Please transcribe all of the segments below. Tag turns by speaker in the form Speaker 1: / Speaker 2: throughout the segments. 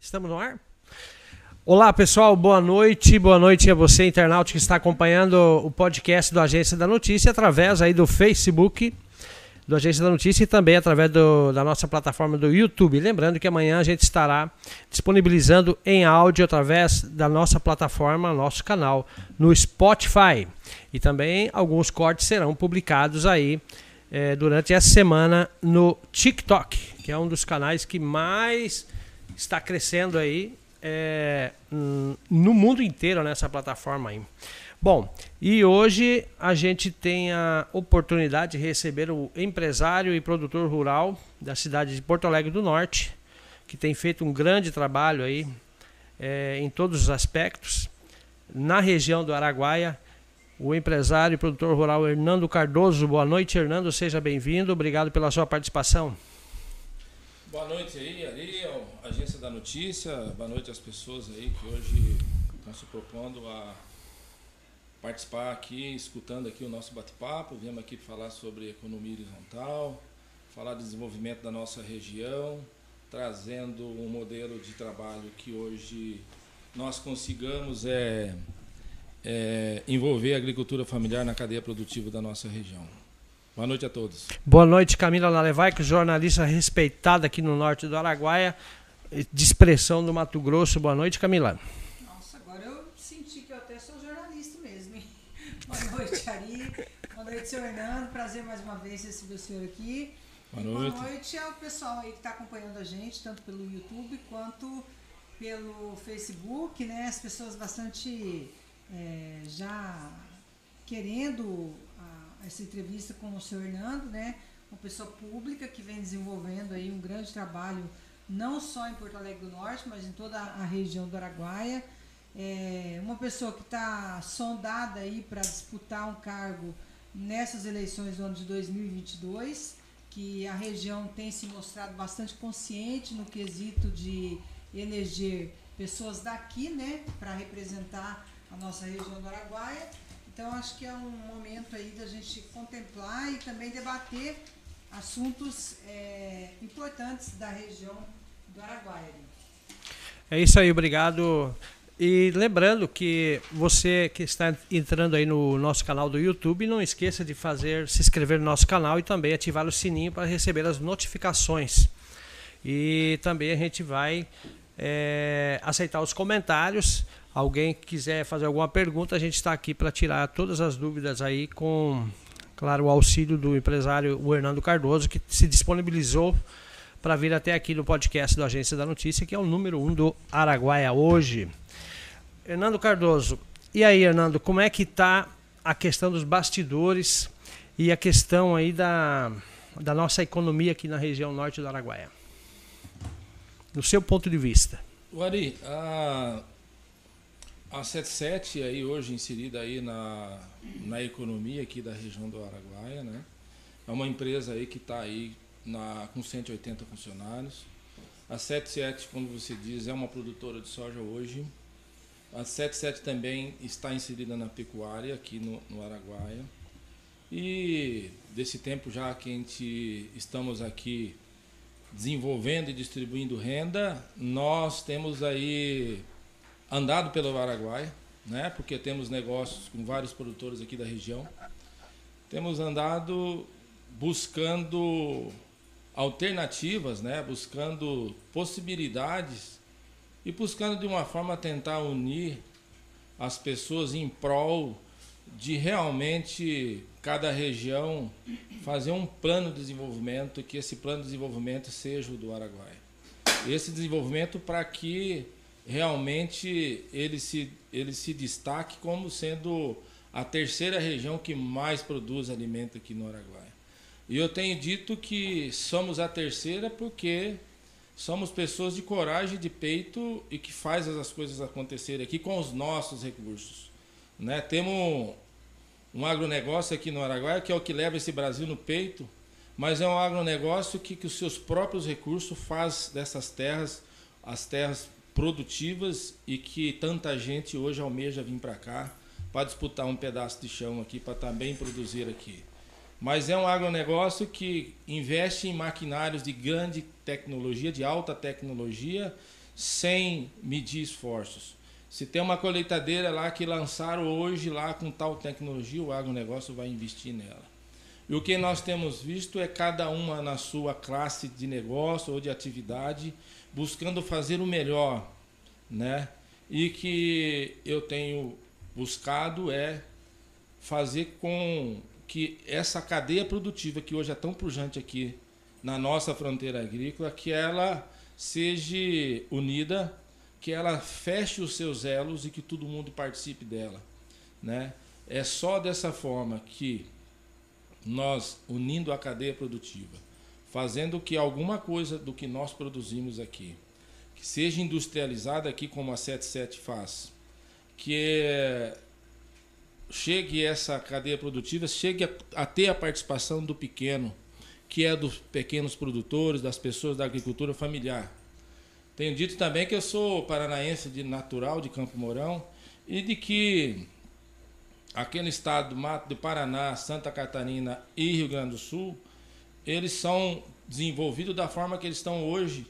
Speaker 1: Estamos no ar? Olá pessoal, boa noite, boa noite a você internauta que está acompanhando o podcast do Agência da Notícia através aí do Facebook do Agência da Notícia e também através do, da nossa plataforma do YouTube. Lembrando que amanhã a gente estará disponibilizando em áudio através da nossa plataforma, nosso canal no Spotify. E também alguns cortes serão publicados aí eh, durante essa semana no TikTok, que é um dos canais que mais está crescendo aí é, no mundo inteiro nessa plataforma aí. Bom, e hoje a gente tem a oportunidade de receber o empresário e produtor rural da cidade de Porto Alegre do Norte, que tem feito um grande trabalho aí é, em todos os aspectos. Na região do Araguaia, o empresário e produtor rural Hernando Cardoso. Boa noite, Hernando, seja bem-vindo. Obrigado pela sua participação.
Speaker 2: Boa noite aí, Ari, Agência da Notícia. Boa noite às pessoas aí que hoje estão se propondo a participar aqui, escutando aqui o nosso bate-papo. Viemos aqui falar sobre economia horizontal, falar do desenvolvimento da nossa região, trazendo um modelo de trabalho que hoje nós consigamos é, é, envolver a agricultura familiar na cadeia produtiva da nossa região. Boa noite a todos.
Speaker 1: Boa noite, Camila Nalevaico, jornalista respeitada aqui no norte do Araguaia, de expressão do Mato Grosso. Boa noite, Camila.
Speaker 3: Nossa, agora eu senti que eu até sou jornalista mesmo. Hein? Boa noite, Ari. Boa noite, senhor Hernando. Prazer mais uma vez receber o senhor aqui.
Speaker 2: Boa noite.
Speaker 3: Boa noite ao pessoal aí que está acompanhando a gente, tanto pelo YouTube quanto pelo Facebook, né? As pessoas bastante é, já querendo essa entrevista com o senhor Hernando, né? Uma pessoa pública que vem desenvolvendo aí um grande trabalho, não só em Porto Alegre do Norte, mas em toda a região do Araguaia. É uma pessoa que está sondada aí para disputar um cargo nessas eleições do ano de 2022, que a região tem se mostrado bastante consciente no quesito de eleger pessoas daqui, né, para representar a nossa região do Araguaia. Então acho que é um momento aí da gente contemplar e também debater assuntos é, importantes da região do Araguaia.
Speaker 1: É isso aí, obrigado. E lembrando que você que está entrando aí no nosso canal do YouTube, não esqueça de fazer, se inscrever no nosso canal e também ativar o sininho para receber as notificações. E também a gente vai é, aceitar os comentários alguém que quiser fazer alguma pergunta, a gente está aqui para tirar todas as dúvidas aí com, claro, o auxílio do empresário o Hernando Cardoso, que se disponibilizou para vir até aqui no podcast do Agência da Notícia, que é o número um do Araguaia hoje. Hernando Cardoso, e aí, Hernando, como é que está a questão dos bastidores e a questão aí da, da nossa economia aqui na região norte do Araguaia? No seu ponto de vista.
Speaker 2: Ari, a, a 77 aí hoje inserida aí na, na economia aqui da região do Araguaia, né? É uma empresa aí que está aí na, com 180 funcionários. A 77, como você diz, é uma produtora de soja hoje. A 77 também está inserida na pecuária aqui no, no Araguaia. E desse tempo já que a gente estamos aqui desenvolvendo e distribuindo renda, nós temos aí andado pelo Araguaia, né? Porque temos negócios com vários produtores aqui da região. Temos andado buscando alternativas, né? Buscando possibilidades e buscando de uma forma tentar unir as pessoas em prol de realmente cada região fazer um plano de desenvolvimento que esse plano de desenvolvimento seja o do Araguaia. Esse desenvolvimento para que realmente ele se, ele se destaque como sendo a terceira região que mais produz alimento aqui no Araguaia. E eu tenho dito que somos a terceira porque somos pessoas de coragem, de peito e que faz as coisas acontecerem aqui com os nossos recursos. Né? Temos um agronegócio aqui no Araguaia que é o que leva esse Brasil no peito, mas é um agronegócio que, que os seus próprios recursos faz dessas terras as terras produtivas e que tanta gente hoje almeja vir para cá para disputar um pedaço de chão aqui para também produzir aqui. mas é um agronegócio que investe em maquinários de grande tecnologia, de alta tecnologia, sem medir esforços. Se tem uma colheitadeira lá que lançaram hoje lá com tal tecnologia, o agronegócio vai investir nela. E o que nós temos visto é cada uma na sua classe de negócio ou de atividade, buscando fazer o melhor, né? E que eu tenho buscado é fazer com que essa cadeia produtiva que hoje é tão pujante aqui na nossa fronteira agrícola, que ela seja unida que ela feche os seus elos e que todo mundo participe dela. Né? É só dessa forma que nós, unindo a cadeia produtiva, fazendo que alguma coisa do que nós produzimos aqui, que seja industrializada aqui como a 77 faz, que chegue essa cadeia produtiva, chegue a, a ter a participação do pequeno, que é dos pequenos produtores, das pessoas da agricultura familiar. Tenho dito também que eu sou paranaense de natural, de Campo Mourão, e de que aquele estado do Mato do Paraná, Santa Catarina e Rio Grande do Sul, eles são desenvolvidos da forma que eles estão hoje,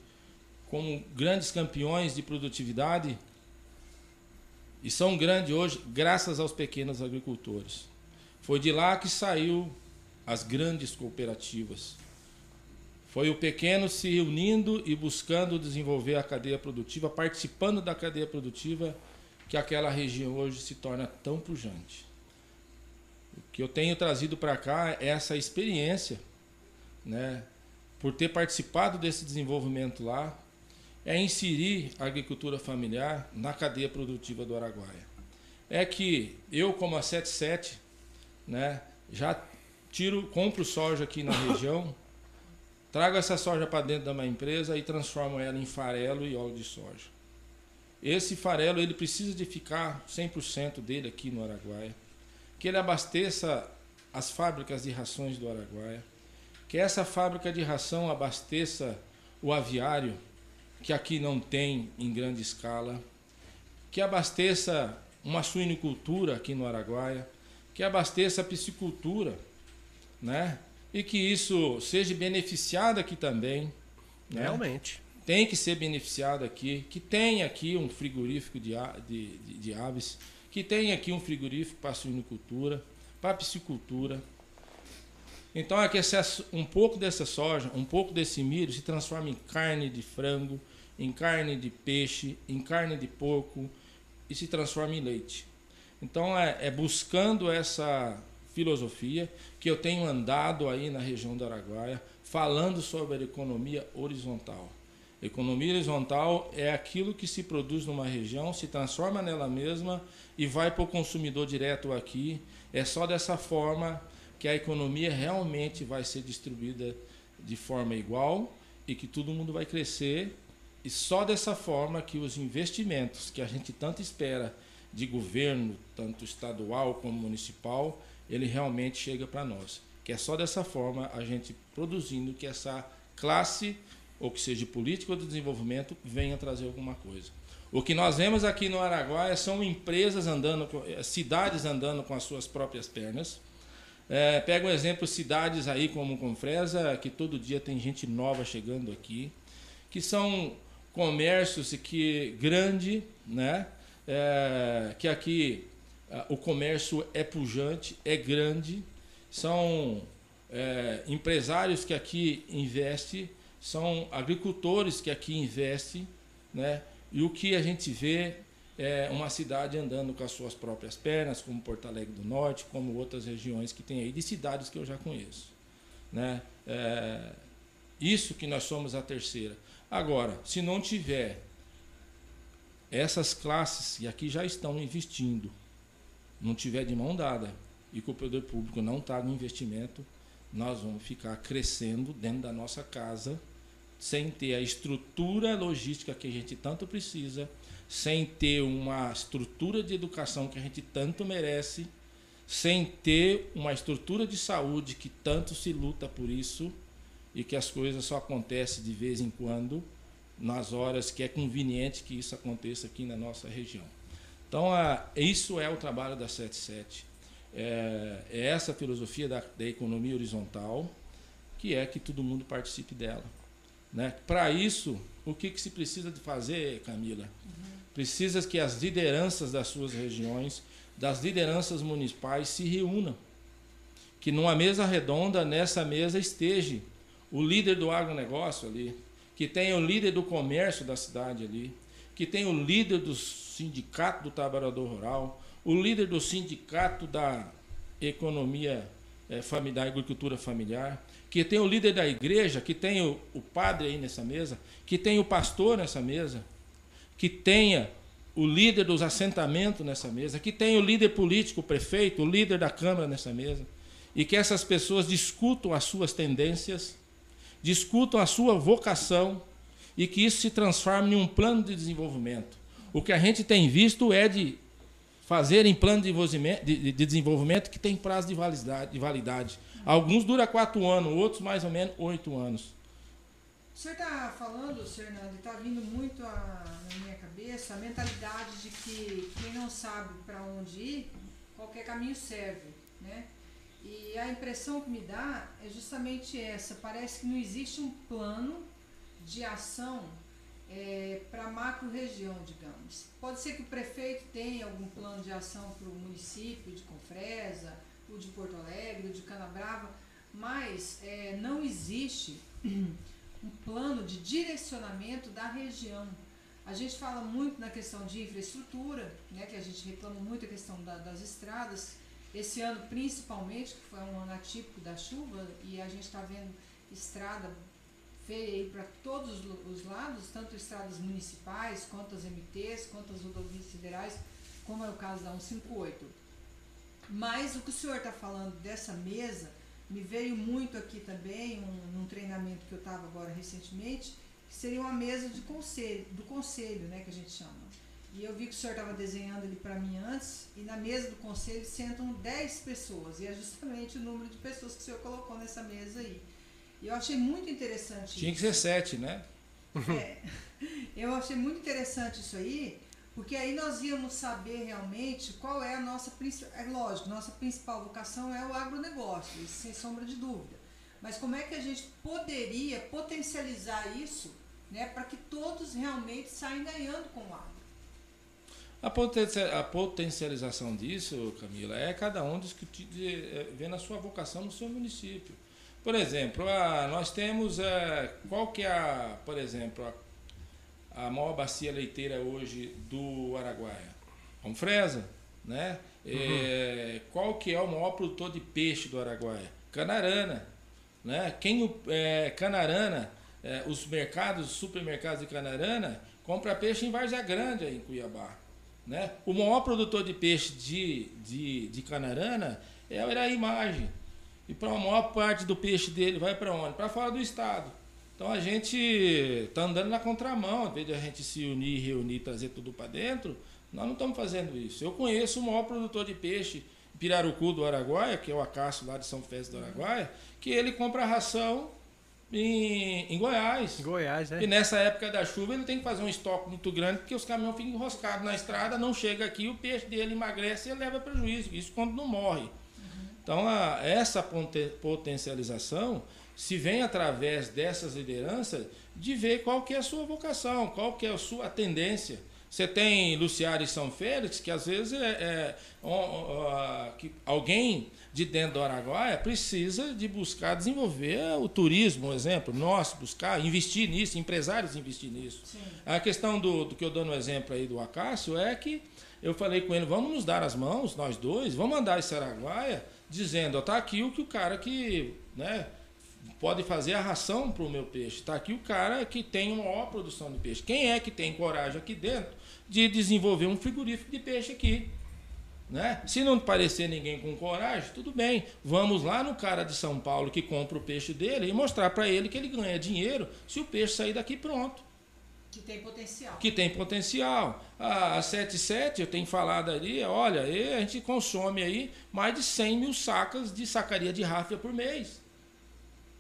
Speaker 2: como grandes campeões de produtividade, e são grandes hoje graças aos pequenos agricultores. Foi de lá que saiu as grandes cooperativas. Foi o pequeno se unindo e buscando desenvolver a cadeia produtiva, participando da cadeia produtiva, que aquela região hoje se torna tão pujante. O que eu tenho trazido para cá é essa experiência, né, por ter participado desse desenvolvimento lá, é inserir a agricultura familiar na cadeia produtiva do Araguaia. É que eu, como a 77, né, já tiro, compro soja aqui na região Trago essa soja para dentro da minha empresa e transformo ela em farelo e óleo de soja. Esse farelo ele precisa de ficar 100% dele aqui no Araguaia, que ele abasteça as fábricas de rações do Araguaia, que essa fábrica de ração abasteça o aviário, que aqui não tem em grande escala, que abasteça uma suinicultura aqui no Araguaia, que abasteça a piscicultura, né? e que isso seja beneficiado aqui também.
Speaker 1: Né? Realmente.
Speaker 2: Tem que ser beneficiado aqui, que tenha aqui um frigorífico de, de, de, de aves, que tenha aqui um frigorífico para a suinicultura, para a piscicultura. Então é que um pouco dessa soja, um pouco desse milho se transforma em carne de frango, em carne de peixe, em carne de porco e se transforma em leite. Então é, é buscando essa filosofia que eu tenho andado aí na região do Araguaia falando sobre a economia horizontal. Economia horizontal é aquilo que se produz numa região, se transforma nela mesma e vai para o consumidor direto aqui. É só dessa forma que a economia realmente vai ser distribuída de forma igual e que todo mundo vai crescer. E só dessa forma que os investimentos que a gente tanto espera de governo, tanto estadual como municipal, ele realmente chega para nós. Que é só dessa forma a gente produzindo que essa classe, ou que seja política ou de desenvolvimento, venha trazer alguma coisa. O que nós vemos aqui no Araguaia são empresas andando, eh, cidades andando com as suas próprias pernas. É, pega um exemplo, cidades aí como Confresa, que todo dia tem gente nova chegando aqui, que são comércios que grande, né? É, que aqui o comércio é pujante, é grande, são é, empresários que aqui investem, são agricultores que aqui investem, né? e o que a gente vê é uma cidade andando com as suas próprias pernas, como Porto Alegre do Norte, como outras regiões que tem aí, de cidades que eu já conheço. Né? É, isso que nós somos a terceira. Agora, se não tiver essas classes, e aqui já estão investindo, não tiver de mão dada e que o poder público não está no investimento, nós vamos ficar crescendo dentro da nossa casa sem ter a estrutura logística que a gente tanto precisa, sem ter uma estrutura de educação que a gente tanto merece, sem ter uma estrutura de saúde que tanto se luta por isso e que as coisas só acontecem de vez em quando, nas horas que é conveniente que isso aconteça aqui na nossa região. Então, isso é o trabalho da 77. é, é essa filosofia da, da economia horizontal, que é que todo mundo participe dela. Né? Para isso, o que, que se precisa de fazer, Camila? Uhum. Precisa que as lideranças das suas regiões, das lideranças municipais se reúnam. Que numa mesa redonda, nessa mesa esteja o líder do agronegócio ali, que tenha o líder do comércio da cidade ali, que tenha o líder do sindicato do trabalhador rural, o líder do sindicato da economia é, familiar, agricultura familiar, que tem o líder da igreja, que tem o, o padre aí nessa mesa, que tem o pastor nessa mesa, que tenha o líder dos assentamentos nessa mesa, que tenha o líder político, o prefeito, o líder da Câmara nessa mesa, e que essas pessoas discutam as suas tendências, discutam a sua vocação e que isso se transforme em um plano de desenvolvimento. O que a gente tem visto é de fazerem plano de desenvolvimento que tem prazo de validade. De validade. Alguns duram quatro anos, outros mais ou menos oito anos.
Speaker 3: Senhor está falando, senhor Nando, está vindo muito a, na minha cabeça a mentalidade de que quem não sabe para onde ir, qualquer caminho serve. Né? E a impressão que me dá é justamente essa: parece que não existe um plano de ação é, para a macro-região, digamos. Pode ser que o prefeito tenha algum plano de ação para o município de Confresa, o de Porto Alegre, o de Canabrava, mas é, não existe um plano de direcionamento da região. A gente fala muito na questão de infraestrutura, né, que a gente reclama muito a questão da, das estradas. Esse ano, principalmente, que foi um ano atípico da chuva, e a gente está vendo estrada feia para todos os lados, tanto estradas municipais, quanto as MTs, quanto as rodovias federais, como é o caso da 158. Mas o que o senhor está falando dessa mesa, me veio muito aqui também, um, num treinamento que eu estava agora recentemente, que seria uma mesa de conselho, do conselho, né, que a gente chama. E eu vi que o senhor estava desenhando ele para mim antes, e na mesa do conselho sentam 10 pessoas, e é justamente o número de pessoas que o senhor colocou nessa mesa aí. E eu achei muito interessante
Speaker 2: Tinha
Speaker 3: isso.
Speaker 2: que ser sete, né?
Speaker 3: É, eu achei muito interessante isso aí, porque aí nós íamos saber realmente qual é a nossa principal. É lógico, nossa principal vocação é o agronegócio, sem sombra de dúvida. Mas como é que a gente poderia potencializar isso né, para que todos realmente saiam ganhando com o agro?
Speaker 2: A potencialização disso, Camila, é cada um discutir, é, vendo a sua vocação no seu município. Por exemplo, a, nós temos a, qual que é, a, por exemplo, a, a maior bacia leiteira hoje do Araguaia? Confresa, né? Uhum. É, qual que é o maior produtor de peixe do Araguaia? Canarana, né? Quem é, Canarana, é, os mercados, os supermercados de Canarana compra peixe em Várzea Grande em Cuiabá, né? O maior produtor de peixe de, de, de Canarana é a Imagem e para a maior parte do peixe dele vai para onde? Para fora do estado. Então a gente está andando na contramão, em vez de a gente se unir, reunir, trazer tudo para dentro, nós não estamos fazendo isso. Eu conheço o maior produtor de peixe, Pirarucu do Araguaia, que é o Acácio lá de São Félix do Araguaia, que ele compra ração em, em Goiás.
Speaker 1: Goiás, né?
Speaker 2: E nessa época da chuva ele tem que fazer um estoque muito grande, porque os caminhões ficam enroscados na estrada, não chega aqui, o peixe dele emagrece e leva prejuízo. Isso quando não morre. Então, a, essa potencialização se vem através dessas lideranças de ver qual que é a sua vocação, qual que é a sua tendência. Você tem Luciário e São Félix, que às vezes é, é que alguém de dentro do Araguaia precisa de buscar desenvolver o turismo, um exemplo, nós buscar investir nisso, empresários investir nisso. Sim. A questão do, do que eu dou no exemplo aí do Acácio é que eu falei com ele, vamos nos dar as mãos, nós dois, vamos andar esse Araguaia dizendo, está aqui o que o cara que né, pode fazer a ração para o meu peixe. Está aqui o cara que tem uma maior produção de peixe. Quem é que tem coragem aqui dentro de desenvolver um frigorífico de peixe aqui? Né? Se não parecer ninguém com coragem, tudo bem. Vamos lá no cara de São Paulo que compra o peixe dele e mostrar para ele que ele ganha dinheiro se o peixe sair daqui pronto.
Speaker 3: Que tem potencial.
Speaker 2: Que tem potencial. A, 77, eu tenho falado ali, olha, a gente consome aí mais de 100 mil sacas de sacaria de ráfia por mês.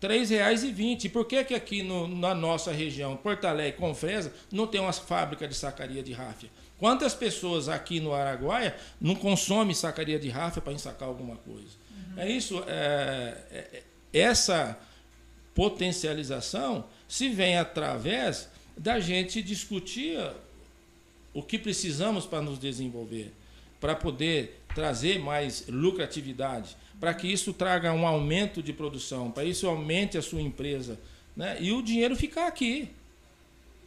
Speaker 2: R$ 3,20. Por que, que aqui no, na nossa região, Porto Alegre, Confresa, não tem uma fábrica de sacaria de ráfia? Quantas pessoas aqui no Araguaia não consomem sacaria de ráfia para ensacar alguma coisa? Uhum. É isso, é, é, essa potencialização se vem através da gente discutir o que precisamos para nos desenvolver, para poder trazer mais lucratividade, para que isso traga um aumento de produção, para isso aumente a sua empresa, né? E o dinheiro ficar aqui.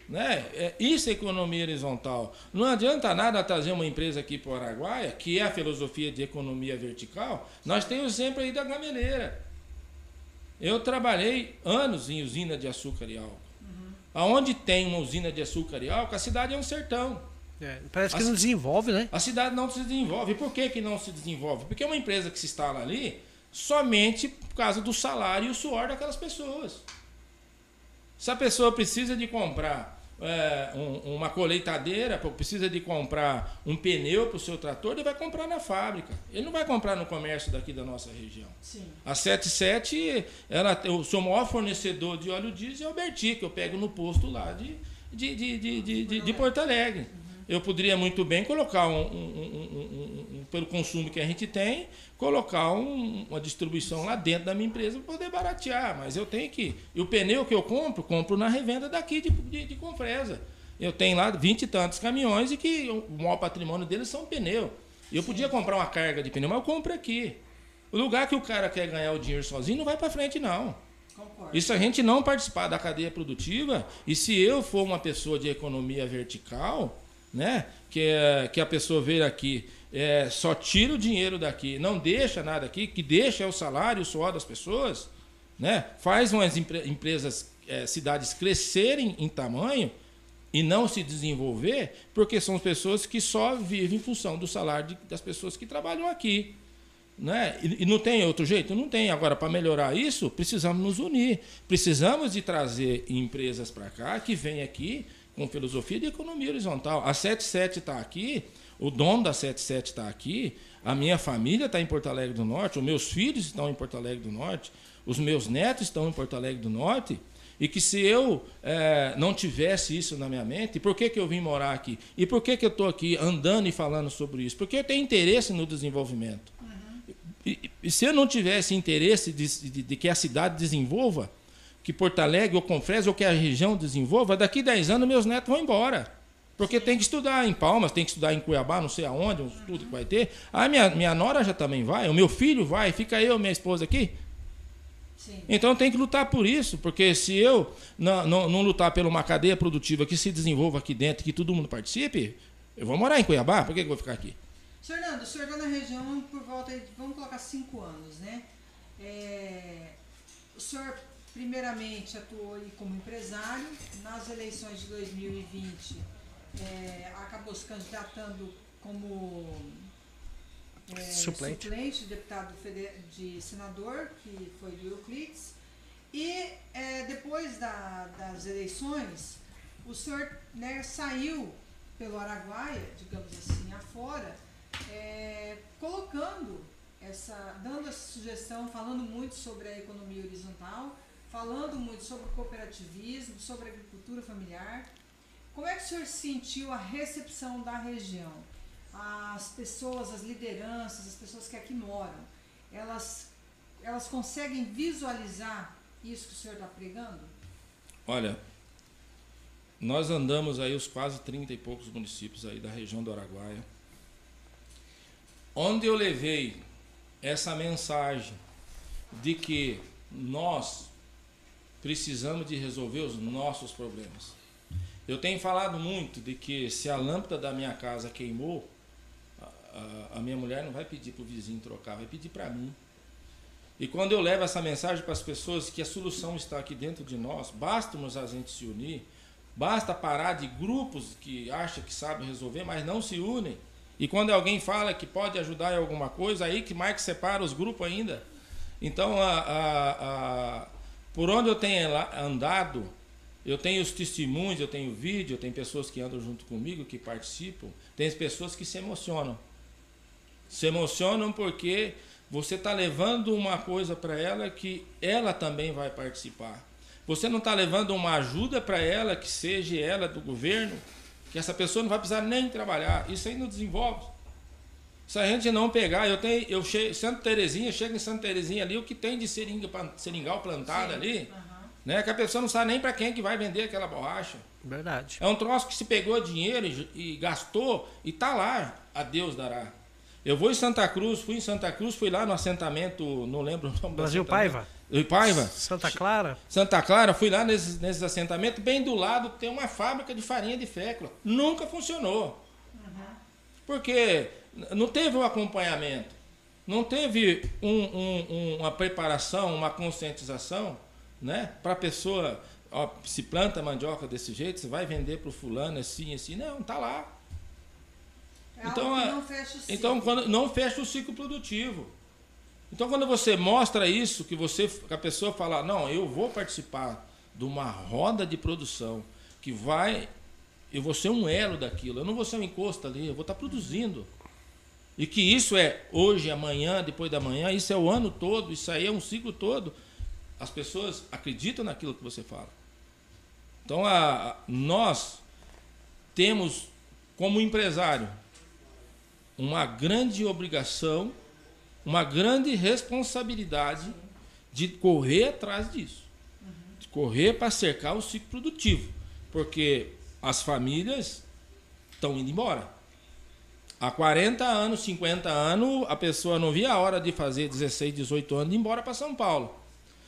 Speaker 2: Né? É, isso é economia horizontal. Não adianta nada trazer uma empresa aqui para o Araguaia, que é a filosofia de economia vertical. Nós temos sempre aí da gameleira. Eu trabalhei anos em usina de açúcar e álcool. Uhum. Aonde tem uma usina de açúcar e álcool, a cidade é um sertão.
Speaker 1: É, parece que a, não desenvolve, né?
Speaker 2: A cidade não se desenvolve. por que, que não se desenvolve? Porque é uma empresa que se instala ali somente por causa do salário e o suor daquelas pessoas. Se a pessoa precisa de comprar é, um, uma colheitadeira, precisa de comprar um pneu para o seu trator, ele vai comprar na fábrica. Ele não vai comprar no comércio daqui da nossa região. Sim. A 77, ela, o seu maior fornecedor de óleo diesel é o Berti, que eu pego no posto lá de, de, de, de, de, de, de Porto Alegre. Eu poderia muito bem colocar, um, um, um, pelo consumo que a gente tem, colocar uma distribuição lá dentro da minha empresa para poder baratear. Mas eu tenho que. E o pneu que eu compro, compro na revenda daqui de, de, de Confresa. Eu tenho lá vinte e tantos caminhões e que o maior patrimônio deles são pneu. Eu podia comprar uma carga de pneu, mas eu compro aqui. O lugar que o cara quer ganhar o dinheiro sozinho não vai para frente, não. Concordo. E se a gente não participar da cadeia produtiva, e se eu for uma pessoa de economia vertical, né? Que, é, que a pessoa veio aqui, é, só tira o dinheiro daqui, não deixa nada aqui, que deixa é o salário, o suor das pessoas, né? Faz umas empresas, é, cidades crescerem em tamanho e não se desenvolver, porque são pessoas que só vivem em função do salário de, das pessoas que trabalham aqui. Né? E, e não tem outro jeito? Não tem. Agora, para melhorar isso, precisamos nos unir. Precisamos de trazer empresas para cá que venham aqui com filosofia de economia horizontal. A 77 está aqui, o dono da 77 está aqui, a minha família está em Porto Alegre do Norte, os meus filhos estão em Porto Alegre do Norte, os meus netos estão em Porto Alegre do Norte, e que se eu é, não tivesse isso na minha mente, por que, que eu vim morar aqui? E por que, que eu estou aqui andando e falando sobre isso? Porque eu tenho interesse no desenvolvimento. Uhum. E, e, se eu não tivesse interesse de, de, de que a cidade desenvolva, que Porto Alegre ou Confresa ou que a região desenvolva, daqui 10 anos meus netos vão embora. Porque tem que estudar em Palmas, tem que estudar em Cuiabá, não sei aonde, um estudo que vai ter. Aí minha, minha nora já também vai, o meu filho vai, fica eu minha esposa aqui. Sim. Então tem que lutar por isso, porque se eu não, não, não, lutar por uma cadeia produtiva que se desenvolva aqui dentro, que todo mundo participe, eu vou morar em Cuiabá, por que, que eu vou ficar aqui?
Speaker 3: Fernando, o senhor está na região por volta de, vamos colocar, cinco anos, né? É, o senhor Primeiramente, atuou como empresário. Nas eleições de 2020, é, acabou se candidatando como é, suplente. suplente de deputado de senador, que foi do Euclides. E é, depois da, das eleições, o senhor né, saiu pelo Araguaia, digamos assim, afora, é, colocando essa, dando essa sugestão, falando muito sobre a economia horizontal falando muito sobre cooperativismo, sobre agricultura familiar. Como é que o senhor sentiu a recepção da região? As pessoas, as lideranças, as pessoas que aqui moram, elas, elas conseguem visualizar isso que o senhor está pregando?
Speaker 2: Olha, nós andamos aí os quase 30 e poucos municípios aí da região do Araguaia, onde eu levei essa mensagem de que nós precisamos de resolver os nossos problemas. Eu tenho falado muito de que se a lâmpada da minha casa queimou, a, a minha mulher não vai pedir para o vizinho trocar, vai pedir para mim. E quando eu levo essa mensagem para as pessoas que a solução está aqui dentro de nós, basta a gente se unir, basta parar de grupos que acham que sabem resolver, mas não se unem. E quando alguém fala que pode ajudar em alguma coisa, aí que mais separa os grupos ainda. Então a, a, por onde eu tenho andado, eu tenho os testemunhos, eu tenho vídeo, eu tenho pessoas que andam junto comigo, que participam, tem pessoas que se emocionam. Se emocionam porque você está levando uma coisa para ela que ela também vai participar. Você não está levando uma ajuda para ela que seja ela do governo, que essa pessoa não vai precisar nem trabalhar. Isso aí não desenvolve. Se a gente não pegar, eu tenho, eu chego, Santa Terezinha, chego em Santa Terezinha ali, o que tem de seringa, seringal plantado Sim. ali, uhum. né? Que a pessoa não sabe nem para quem que vai vender aquela borracha.
Speaker 1: Verdade.
Speaker 2: É um troço que se pegou dinheiro e, e gastou e tá lá, a Deus dará. Eu vou em Santa Cruz, fui em Santa Cruz, fui lá no assentamento, não lembro o nome
Speaker 1: Brasil Paiva.
Speaker 2: Paiva.
Speaker 1: Santa Clara.
Speaker 2: Santa Clara, fui lá nesses, nesses assentamentos, bem do lado tem uma fábrica de farinha de fécula. Nunca funcionou. Uhum. Porque não teve um acompanhamento, não teve um, um, uma preparação, uma conscientização né, para a pessoa. Ó, se planta mandioca desse jeito, você vai vender para o fulano assim, assim. Não, está lá.
Speaker 3: É então, não fecha o ciclo.
Speaker 2: então quando não fecha o ciclo produtivo. Então quando você mostra isso, que você que a pessoa fala, não, eu vou participar de uma roda de produção que vai, eu vou ser um elo daquilo, eu não vou ser um encosto ali, eu vou estar produzindo. E que isso é hoje, amanhã, depois da manhã, isso é o ano todo, isso aí é um ciclo todo. As pessoas acreditam naquilo que você fala. Então, a, a, nós temos, como empresário, uma grande obrigação, uma grande responsabilidade de correr atrás disso. De correr para cercar o ciclo produtivo. Porque as famílias estão indo embora. Há 40 anos, 50 anos, a pessoa não via a hora de fazer 16, 18 anos e ir embora para São Paulo.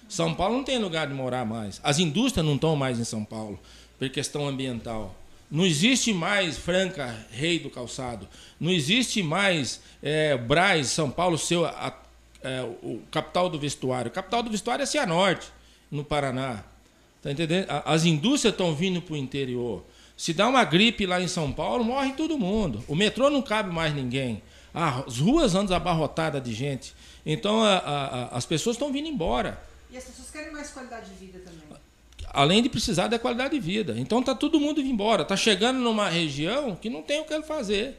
Speaker 2: São Paulo não tem lugar de morar mais. As indústrias não estão mais em São Paulo, por questão ambiental. Não existe mais Franca, rei do calçado. Não existe mais é, Braz, São Paulo, seu, a, é, o capital do vestuário. A capital do vestuário é Cianorte, no Paraná. Tá entendendo? As indústrias estão vindo para o interior. Se dá uma gripe lá em São Paulo, morre todo mundo. O metrô não cabe mais ninguém. As ruas andam abarrotadas de gente. Então a, a, as pessoas estão vindo embora.
Speaker 3: E as pessoas querem mais qualidade de vida também.
Speaker 2: Além de precisar da qualidade de vida. Então está todo mundo indo embora. Está chegando numa região que não tem o que fazer.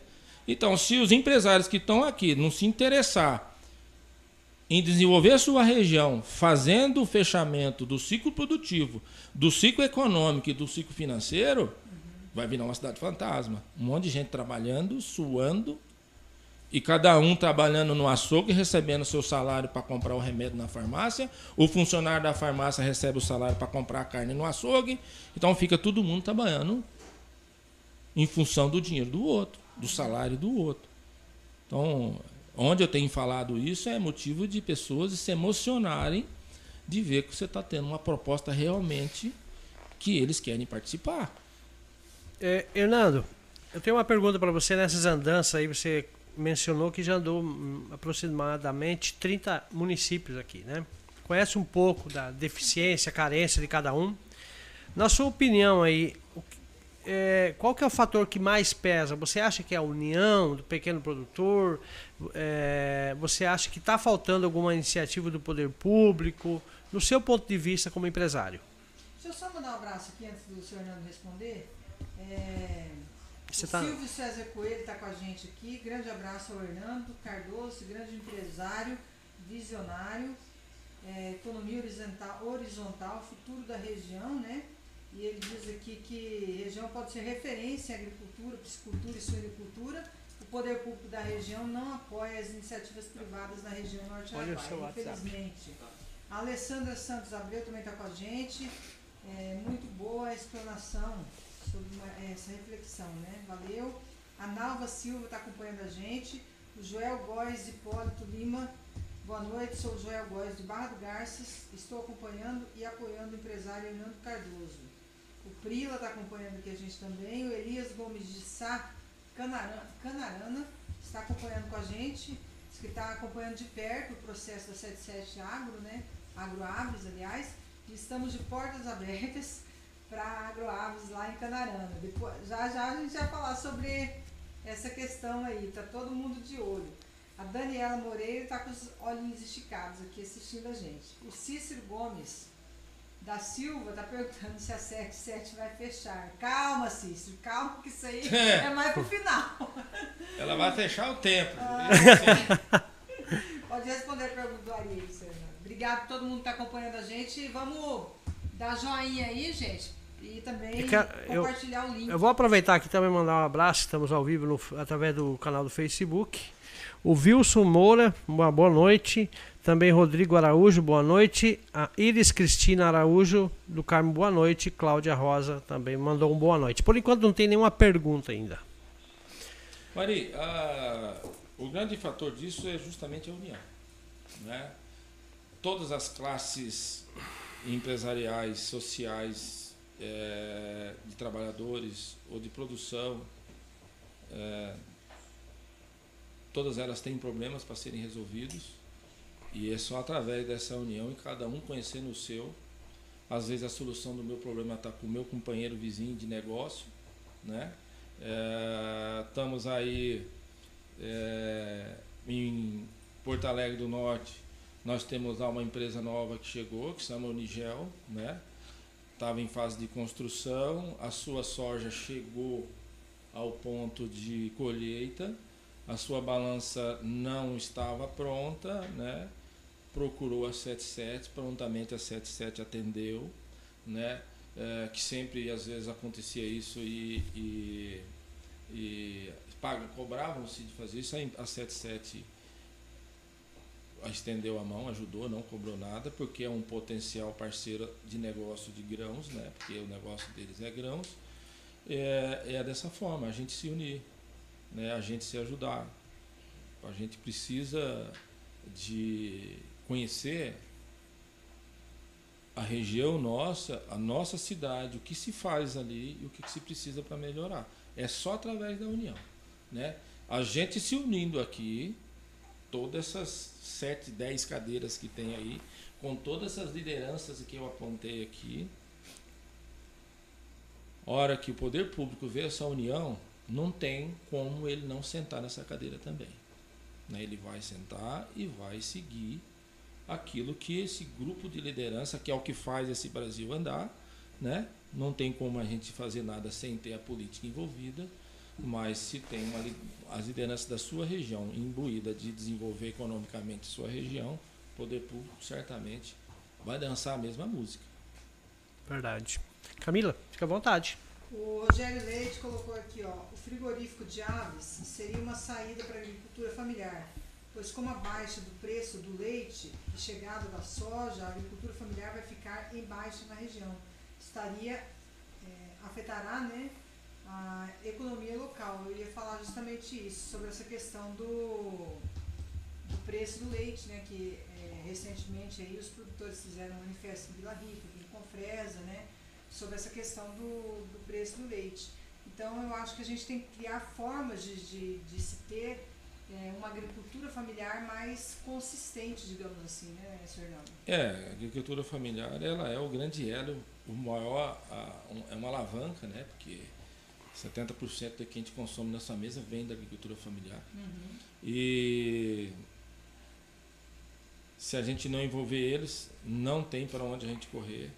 Speaker 2: Então, se os empresários que estão aqui não se interessar em desenvolver sua região, fazendo o fechamento do ciclo produtivo, do ciclo econômico e do ciclo financeiro, vai virar uma cidade fantasma. Um monte de gente trabalhando, suando, e cada um trabalhando no açougue, recebendo seu salário para comprar o remédio na farmácia. O funcionário da farmácia recebe o salário para comprar a carne no açougue. Então fica todo mundo trabalhando em função do dinheiro do outro, do salário do outro. Então, onde eu tenho falado isso é motivo de pessoas se emocionarem de ver que você está tendo uma proposta realmente que eles querem participar.
Speaker 1: É, Hernando, eu tenho uma pergunta para você nessas andanças aí. Você mencionou que já andou hum, aproximadamente 30 municípios aqui, né? Conhece um pouco da deficiência, carência de cada um. Na sua opinião aí, é, qual que é o fator que mais pesa? Você acha que é a união do pequeno produtor? É, você acha que está faltando alguma iniciativa do poder público? No seu ponto de vista como empresário.
Speaker 3: Deixa eu só mandar um abraço aqui antes do senhor Hernando responder. O
Speaker 1: tá...
Speaker 3: Silvio César Coelho está com a gente aqui. Grande abraço ao Hernando Cardoso, grande empresário, visionário, é, economia horizontal, horizontal, futuro da região, né? E ele diz aqui que região pode ser referência em agricultura, piscicultura e suinicultura. O poder público da região não apoia as iniciativas privadas da região norte araguaia, infelizmente. A Alessandra Santos Abreu também está com a gente. É, muito boa a explanação sobre uma, essa reflexão, né? Valeu. A Nalva Silva está acompanhando a gente. O Joel Góes Hipólito Lima. Boa noite, sou o Joel Góes de Barra do Garças. Estou acompanhando e apoiando o empresário Hernando Cardoso. O Prila está acompanhando aqui a gente também. O Elias Gomes de Sá Canarana, Canarana está acompanhando com a gente. Diz que está acompanhando de perto o processo da 77 Agro, né? Agroabres, aliás. E estamos de portas abertas para agroaves lá em Canarana. Depois, já já a gente vai falar sobre essa questão aí, tá todo mundo de olho. A Daniela Moreira está com os olhinhos esticados aqui assistindo a gente. O Cícero Gomes da Silva está perguntando se a 77 vai fechar. Calma, Cícero, calma que isso aí é, é mais pro final.
Speaker 2: Ela vai fechar o tempo.
Speaker 3: Ah, pode responder a pergunta do Ari aí, Fernando. Obrigado a todo mundo que está acompanhando a gente. Vamos dar joinha aí, gente. E também
Speaker 1: Eu quero- eu-
Speaker 3: compartilhar o link.
Speaker 1: Eu vou aproveitar aqui também e mandar um abraço. Estamos ao vivo no- através do canal do Facebook. O Wilson Moura, uma boa noite. Também Rodrigo Araújo, boa noite. A Iris Cristina Araújo, do Carmo, boa noite. Cláudia Rosa também mandou um boa noite. Por enquanto não tem nenhuma pergunta ainda.
Speaker 2: Mari, a- o grande fator disso é justamente a união. Né? Todas as classes empresariais, sociais, eh, de trabalhadores ou de produção, eh, todas elas têm problemas para serem resolvidos e é só através dessa união e cada um conhecendo o seu. Às vezes a solução do meu problema está com o meu companheiro vizinho de negócio, né? É, estamos aí é, em Porto Alegre do Norte. Nós temos lá uma empresa nova que chegou, que se chama Unigel, né? Estava em fase de construção, a sua soja chegou ao ponto de colheita, a sua balança não estava pronta, né? Procurou a 77, prontamente a 77 atendeu, né? É, que sempre às vezes acontecia isso e, e, e cobravam-se de fazer isso, a 77 estendeu a mão, ajudou, não cobrou nada, porque é um potencial parceiro de negócio de grãos, né? porque o negócio deles é grãos, é, é dessa forma, a gente se unir, né? a gente se ajudar. A gente precisa de conhecer a região nossa, a nossa cidade, o que se faz ali e o que se precisa para melhorar. É só através da união. Né? A gente se unindo aqui, todas essas sete, dez cadeiras que tem aí, com todas essas lideranças que eu apontei aqui, hora que o poder público vê essa união, não tem como ele não sentar nessa cadeira também. Né? Ele vai sentar e vai seguir aquilo que esse grupo de liderança, que é o que faz esse Brasil andar, né? Não tem como a gente fazer nada sem ter a política envolvida, mas se tem uma, as lideranças da sua região imbuída de desenvolver economicamente sua região, o poder público certamente vai dançar a mesma música.
Speaker 1: Verdade. Camila, fica à vontade.
Speaker 3: O Rogério Leite colocou aqui, ó, o frigorífico de aves seria uma saída para a agricultura familiar, pois como a baixa do preço do leite e chegada da soja, a agricultura familiar vai ficar em baixa na região. Estaria, é, afetará, né, a economia local. Eu ia falar justamente isso, sobre essa questão do, do preço do leite, né, que é, recentemente aí os produtores fizeram um manifesto em Vila Rica, em Confresa, né, sobre essa questão do, do preço do leite. Então, eu acho que a gente tem que criar formas de, de, de se ter é, uma agricultura familiar mais consistente, digamos assim, né. Fernando?
Speaker 2: É, a agricultura familiar ela é o grande elo, o maior, a- um- é uma alavanca, né? Porque 70% do que a gente consome nessa mesa vem da agricultura familiar. E se a gente não envolver eles, não tem para onde a gente correr.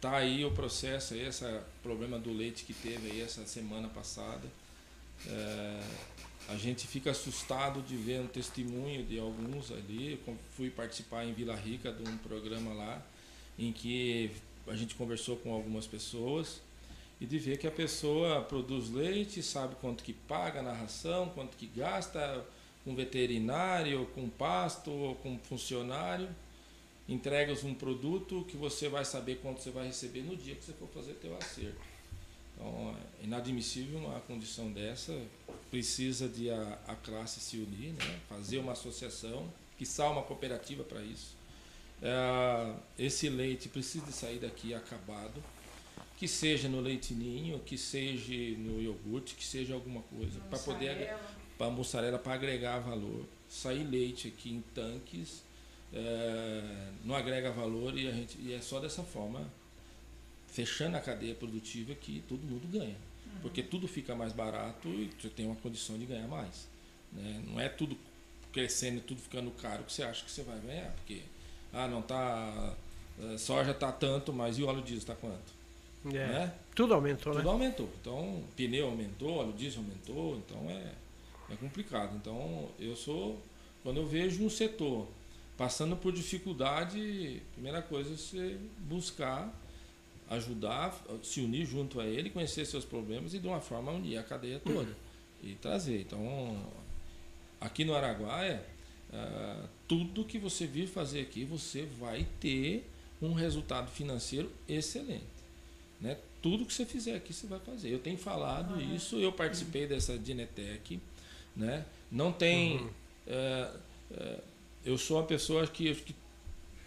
Speaker 2: Tá aí o processo, aí, esse problema do leite que teve aí essa semana passada. É, a gente fica assustado de ver um testemunho de alguns ali. Eu fui participar em Vila Rica de um programa lá, em que a gente conversou com algumas pessoas e de ver que a pessoa produz leite, sabe quanto que paga na ração, quanto que gasta com veterinário, com pasto, com funcionário, entregas um produto que você vai saber quanto você vai receber no dia que você for fazer teu acerto. Então, é inadmissível uma condição dessa, precisa de a, a classe se unir, né? fazer uma associação, que uma cooperativa para isso. É, esse leite precisa sair daqui acabado, que seja no leite ninho, que seja no iogurte, que seja alguma coisa, para poder para mussarela para agregar valor. Sair leite aqui em tanques é, não agrega valor e, a gente, e é só dessa forma, fechando a cadeia produtiva, que todo mundo ganha. Porque tudo fica mais barato e você tem uma condição de ganhar mais. Né? Não é tudo crescendo e tudo ficando caro que você acha que você vai ganhar. Porque, ah, não tá. a Soja tá tanto, mas e o óleo diesel está quanto?
Speaker 1: É,
Speaker 2: Né?
Speaker 1: Tudo aumentou,
Speaker 2: Tudo
Speaker 1: né?
Speaker 2: aumentou. Então, pneu aumentou, óleo diesel aumentou, então é, é complicado. Então, eu sou, quando eu vejo um setor passando por dificuldade, primeira coisa é você buscar ajudar, se unir junto a ele, conhecer seus problemas e de uma forma unir a cadeia toda e trazer. Então, aqui no Araguaia, uh, tudo que você vir fazer aqui, você vai ter um resultado financeiro excelente. Né? Tudo que você fizer aqui, você vai fazer. Eu tenho falado uhum. isso, eu participei dessa Dinetec. Né? Não tem. Uhum. Uh, uh, eu sou uma pessoa que, que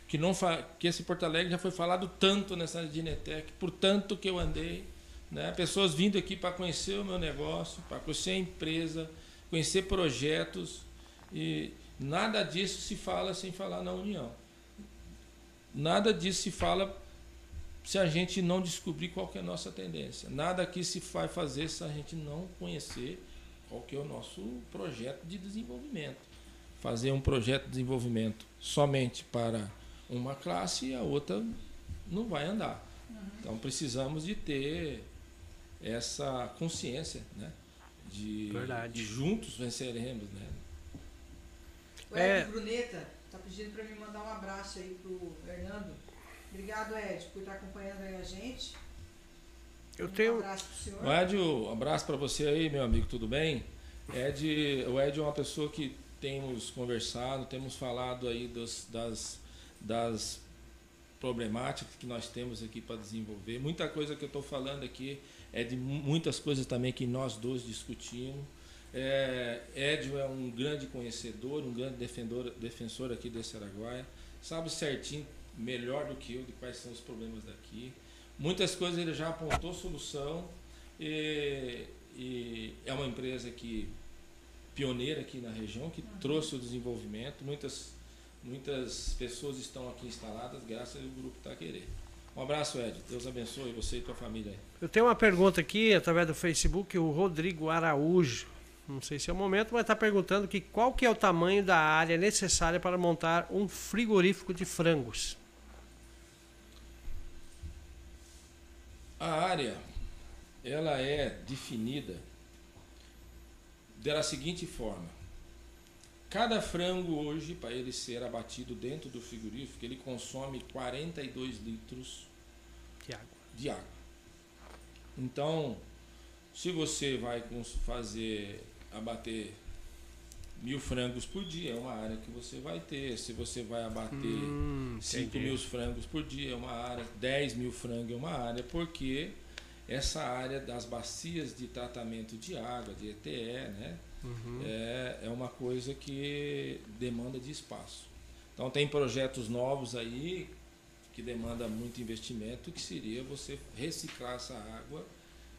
Speaker 2: que não que esse Porto Alegre já foi falado tanto nessa Dinetec, por tanto que eu andei, né? Pessoas vindo aqui para conhecer o meu negócio, para conhecer a empresa, conhecer projetos e nada disso se fala sem falar na união. Nada disso se fala se a gente não descobrir qual é a nossa tendência. Nada aqui se vai fazer se a gente não conhecer qual que é o nosso projeto de desenvolvimento. Fazer um projeto de desenvolvimento somente para uma classe e a outra não vai andar. Uhum. Então precisamos de ter essa consciência, né? De,
Speaker 1: Verdade.
Speaker 2: de juntos venceremos, né?
Speaker 3: O Ed é... Bruneta está pedindo para me mandar um abraço aí pro Fernando. Obrigado, Ed, por estar acompanhando aí a gente.
Speaker 1: Eu um tenho.
Speaker 2: abraço pro senhor. O Ed, um abraço para você aí, meu amigo, tudo bem? Ed, o Ed é uma pessoa que temos conversado, temos falado aí dos, das das problemáticas que nós temos aqui para desenvolver. Muita coisa que eu estou falando aqui é de muitas coisas também que nós dois discutimos. É, Edio é um grande conhecedor, um grande defensor, defensor aqui desse Araguaia, sabe certinho, melhor do que eu, de quais são os problemas daqui. Muitas coisas ele já apontou solução e, e é uma empresa que pioneira aqui na região, que trouxe o desenvolvimento. Muitas Muitas pessoas estão aqui instaladas graças ao grupo Taquerê. Um abraço, Ed. Deus abençoe você e tua família.
Speaker 1: Eu tenho uma pergunta aqui, através do Facebook, o Rodrigo Araújo. Não sei se é o momento, mas está perguntando que qual que é o tamanho da área necessária para montar um frigorífico de frangos.
Speaker 2: A área, ela é definida da seguinte forma. Cada frango hoje, para ele ser abatido dentro do frigorífico, ele consome 42 litros
Speaker 1: de água.
Speaker 2: De água. Então, se você vai fazer abater mil frangos por dia, é uma área que você vai ter. Se você vai abater hum, 5 mil frangos por dia, é uma área. 10 mil frangos é uma área, porque essa área das bacias de tratamento de água, de ETE, né? Uhum. É, é uma coisa que demanda de espaço. Então tem projetos novos aí que demanda muito investimento, que seria você reciclar essa água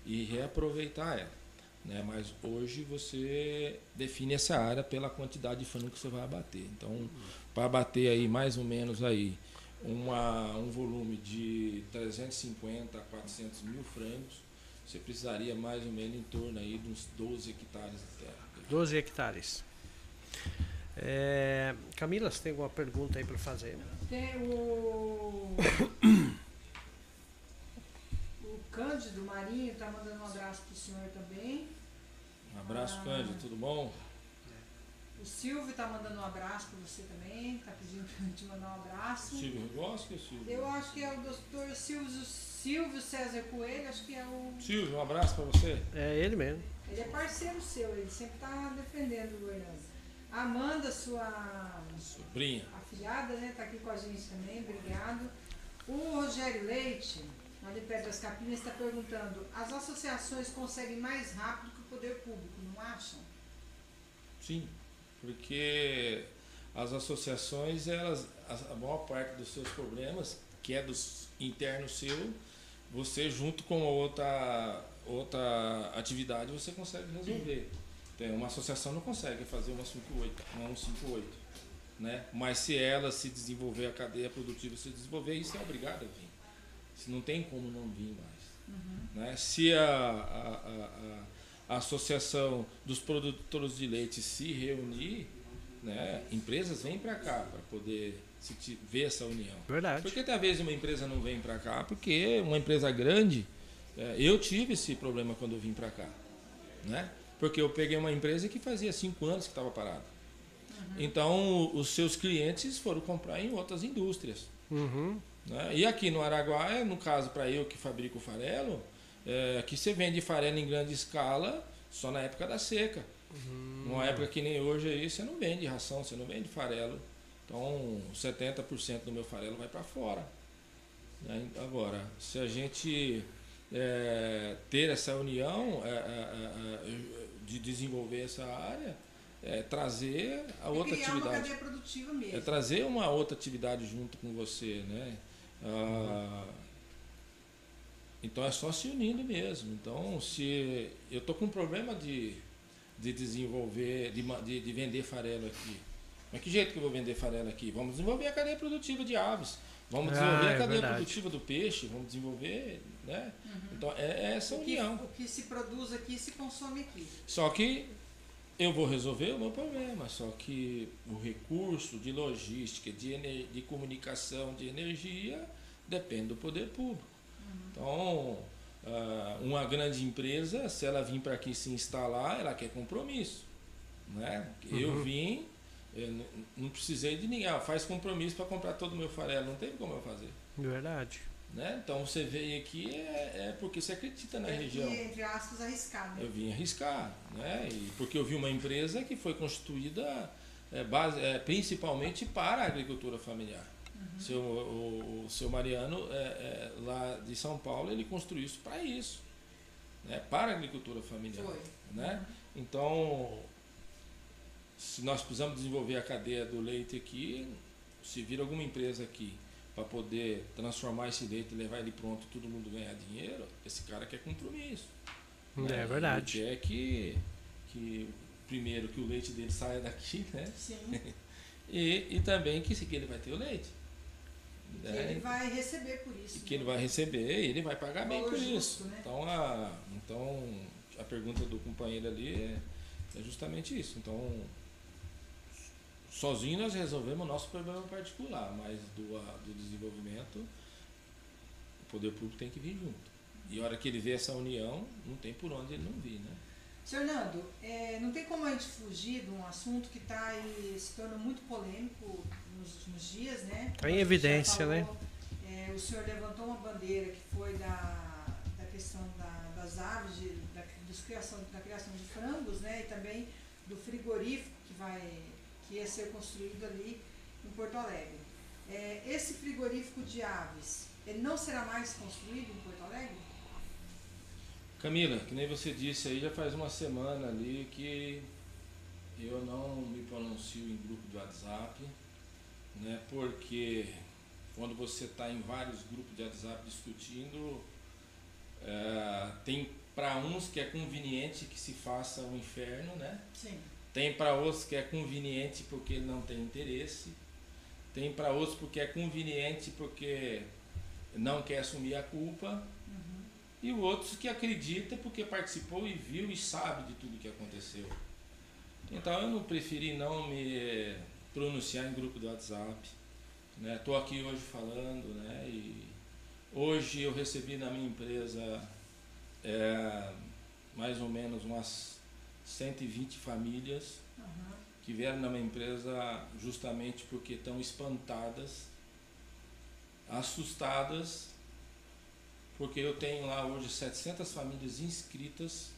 Speaker 2: e reaproveitar ela. Né? Mas hoje você define essa área pela quantidade de frango que você vai abater. Então, para abater aí mais ou menos aí uma, um volume de 350 a 400 mil frangos, você precisaria mais ou menos em torno aí de uns 12 hectares de terra.
Speaker 1: 12 hectares. É, Camila, você tem alguma pergunta aí para fazer?
Speaker 3: Tem o. Cândido Marinho está mandando um abraço para o senhor também.
Speaker 2: Um abraço, ah, Cândido, tudo bom?
Speaker 3: O Silvio está mandando um abraço para você também, está pedindo para te mandar um abraço.
Speaker 2: Silvio Rosca, Silvio?
Speaker 3: Eu acho que é o doutor Silvio, Silvio César Coelho, acho que é o.
Speaker 2: Silvio, um abraço para você.
Speaker 1: É ele mesmo.
Speaker 3: Ele é parceiro seu, ele sempre está defendendo o Goiânia. Amanda, sua
Speaker 2: sobrinha,
Speaker 3: afilhada, né? Está aqui com a gente também, obrigado. O Rogério Leite, perto das Capinas, está perguntando: as associações conseguem mais rápido que o poder público, não acham?
Speaker 2: Sim, porque as associações, elas, a maior parte dos seus problemas, que é dos internos seu, você junto com outra outra atividade você consegue resolver. Tem uma associação não consegue fazer uma 58, uma 158, né? Mas se ela se desenvolver, a cadeia produtiva se desenvolver, isso é obrigado não tem como não vir mais. Uhum. Né? Se a, a, a, a, associação dos produtores de leite se reunir, né? empresas vêm para cá para poder se ver essa união.
Speaker 1: Verdade.
Speaker 2: Porque talvez uma empresa não vem para cá, porque uma empresa grande é, eu tive esse problema quando eu vim para cá, né? Porque eu peguei uma empresa que fazia cinco anos que estava parada. Então, os seus clientes foram comprar em outras indústrias.
Speaker 1: Uhum.
Speaker 2: Né? E aqui no Araguaia, no caso para eu que fabrico farelo, é, aqui você vende farelo em grande escala só na época da seca.
Speaker 1: Uhum.
Speaker 2: Numa época que nem hoje aí, você não vende ração, você não vende farelo. Então, 70% do meu farelo vai para fora. Né? Agora, se a gente é, ter essa união é, é, é, é de desenvolver essa área, é trazer a outra atividade.
Speaker 3: uma cadeia produtiva mesmo.
Speaker 2: É trazer uma outra atividade junto com você, né? Ah, então é só se unindo mesmo. Então, se eu tô com um problema de, de desenvolver, de, de, de vender farelo aqui. Mas que jeito que eu vou vender farelo aqui? Vamos desenvolver a cadeia produtiva de aves. Vamos
Speaker 1: Ah,
Speaker 2: desenvolver
Speaker 1: é
Speaker 2: a cadeia
Speaker 1: verdade.
Speaker 2: produtiva do peixe. Vamos desenvolver, né? Então é, é essa
Speaker 3: o, que,
Speaker 2: união.
Speaker 3: o que se produz aqui se consome aqui.
Speaker 2: Só que eu vou resolver o meu problema, só que o recurso de logística, de, de comunicação, de energia, depende do poder público. Então, ah, uma grande empresa, se ela vir para aqui se instalar, ela quer compromisso. Né? Eu
Speaker 1: Uhum.
Speaker 2: vim, eu n- não precisei de ninguém, ah, faz compromisso para comprar todo o meu farelo, não teve como eu fazer.
Speaker 1: Verdade.
Speaker 2: Né? Então você veio aqui é, é porque você acredita na região.
Speaker 3: entre aspas, arriscar, né?
Speaker 2: Eu vim arriscar, né? E porque eu vi uma empresa que foi constituída é, base, é, principalmente para a agricultura familiar. Seu, o, o seu Mariano, é, é, lá de São Paulo, ele construiu isso para isso, né? para a agricultura familiar.
Speaker 3: Foi.
Speaker 2: Né? Então, se nós precisamos desenvolver a cadeia do leite aqui, se vir alguma empresa aqui para poder transformar esse leite e levar ele pronto e todo mundo ganhar dinheiro, esse cara quer compromisso. né?
Speaker 1: É verdade.
Speaker 2: Ele quer que, que primeiro que o leite dele saia daqui, né?
Speaker 3: Sim.
Speaker 2: E, e também que, que ele vai ter o leite.
Speaker 3: Que
Speaker 2: né?
Speaker 3: ele vai receber por isso.
Speaker 2: E que ele
Speaker 3: né?
Speaker 2: vai receber e ele vai pagar bem por
Speaker 3: justo,
Speaker 2: isso.
Speaker 3: né?
Speaker 2: Então, a, então a pergunta do companheiro ali é, é justamente isso. Então, sozinho nós resolvemos o nosso problema particular, mas do, do desenvolvimento, o poder público tem que vir junto. E a hora que ele vê essa união, não tem por onde ele não vir, né?
Speaker 3: Senhor Nando, é, não tem como a gente fugir de um assunto que está aí se tornando muito polêmico nos últimos dias, né?
Speaker 1: Tá em
Speaker 3: Como a gente já
Speaker 1: evidência, né?
Speaker 3: é, o senhor levantou uma bandeira que foi da, da questão da- das aves, de, da, dos criação, da criação de frangos, né? E também do frigorífico que vai que ia ser construído ali em Porto Alegre. É, esse frigorífico de aves, ele não será mais construído em Porto Alegre?
Speaker 2: Camila, que nem você disse aí, já faz uma semana ali que eu não me pronuncio em grupo de WhatsApp, né? Porque quando você está em vários grupos de WhatsApp discutindo, eh, tem para uns que é conveniente que se faça o inferno, né?
Speaker 3: Sim.
Speaker 2: Tem para outros que é conveniente porque ele não tem interesse. Tem para outros porque é conveniente porque não quer assumir a culpa. E outros que acredita porque participou e viu e sabe de tudo que aconteceu. Então eu não preferi não me pronunciar em grupo do WhatsApp. Estou aqui hoje falando, né? E hoje eu recebi na minha empresa é, mais ou menos umas 120 famílias
Speaker 3: Aham.
Speaker 2: que vieram na minha empresa justamente porque estão espantadas, assustadas, porque eu tenho lá hoje 700 famílias inscritas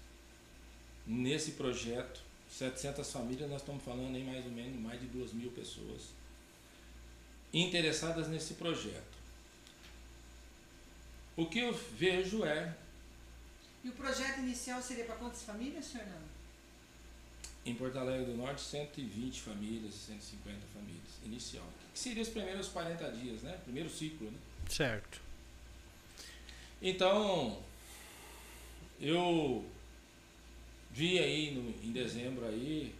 Speaker 2: nesse projeto. 700 famílias, nós estamos falando em mais ou menos mais de 2 mil pessoas interessadas nesse projeto. O que eu vejo é
Speaker 3: E o projeto inicial seria para quantas famílias, senhor Nando?
Speaker 2: Em Porto Alegre do Norte, 120 famílias, 150 famílias, inicial. Que seria os primeiros 40 dias, né? Primeiro ciclo, né?
Speaker 1: Certo.
Speaker 2: Então, eu vi aí no, em dezembro aí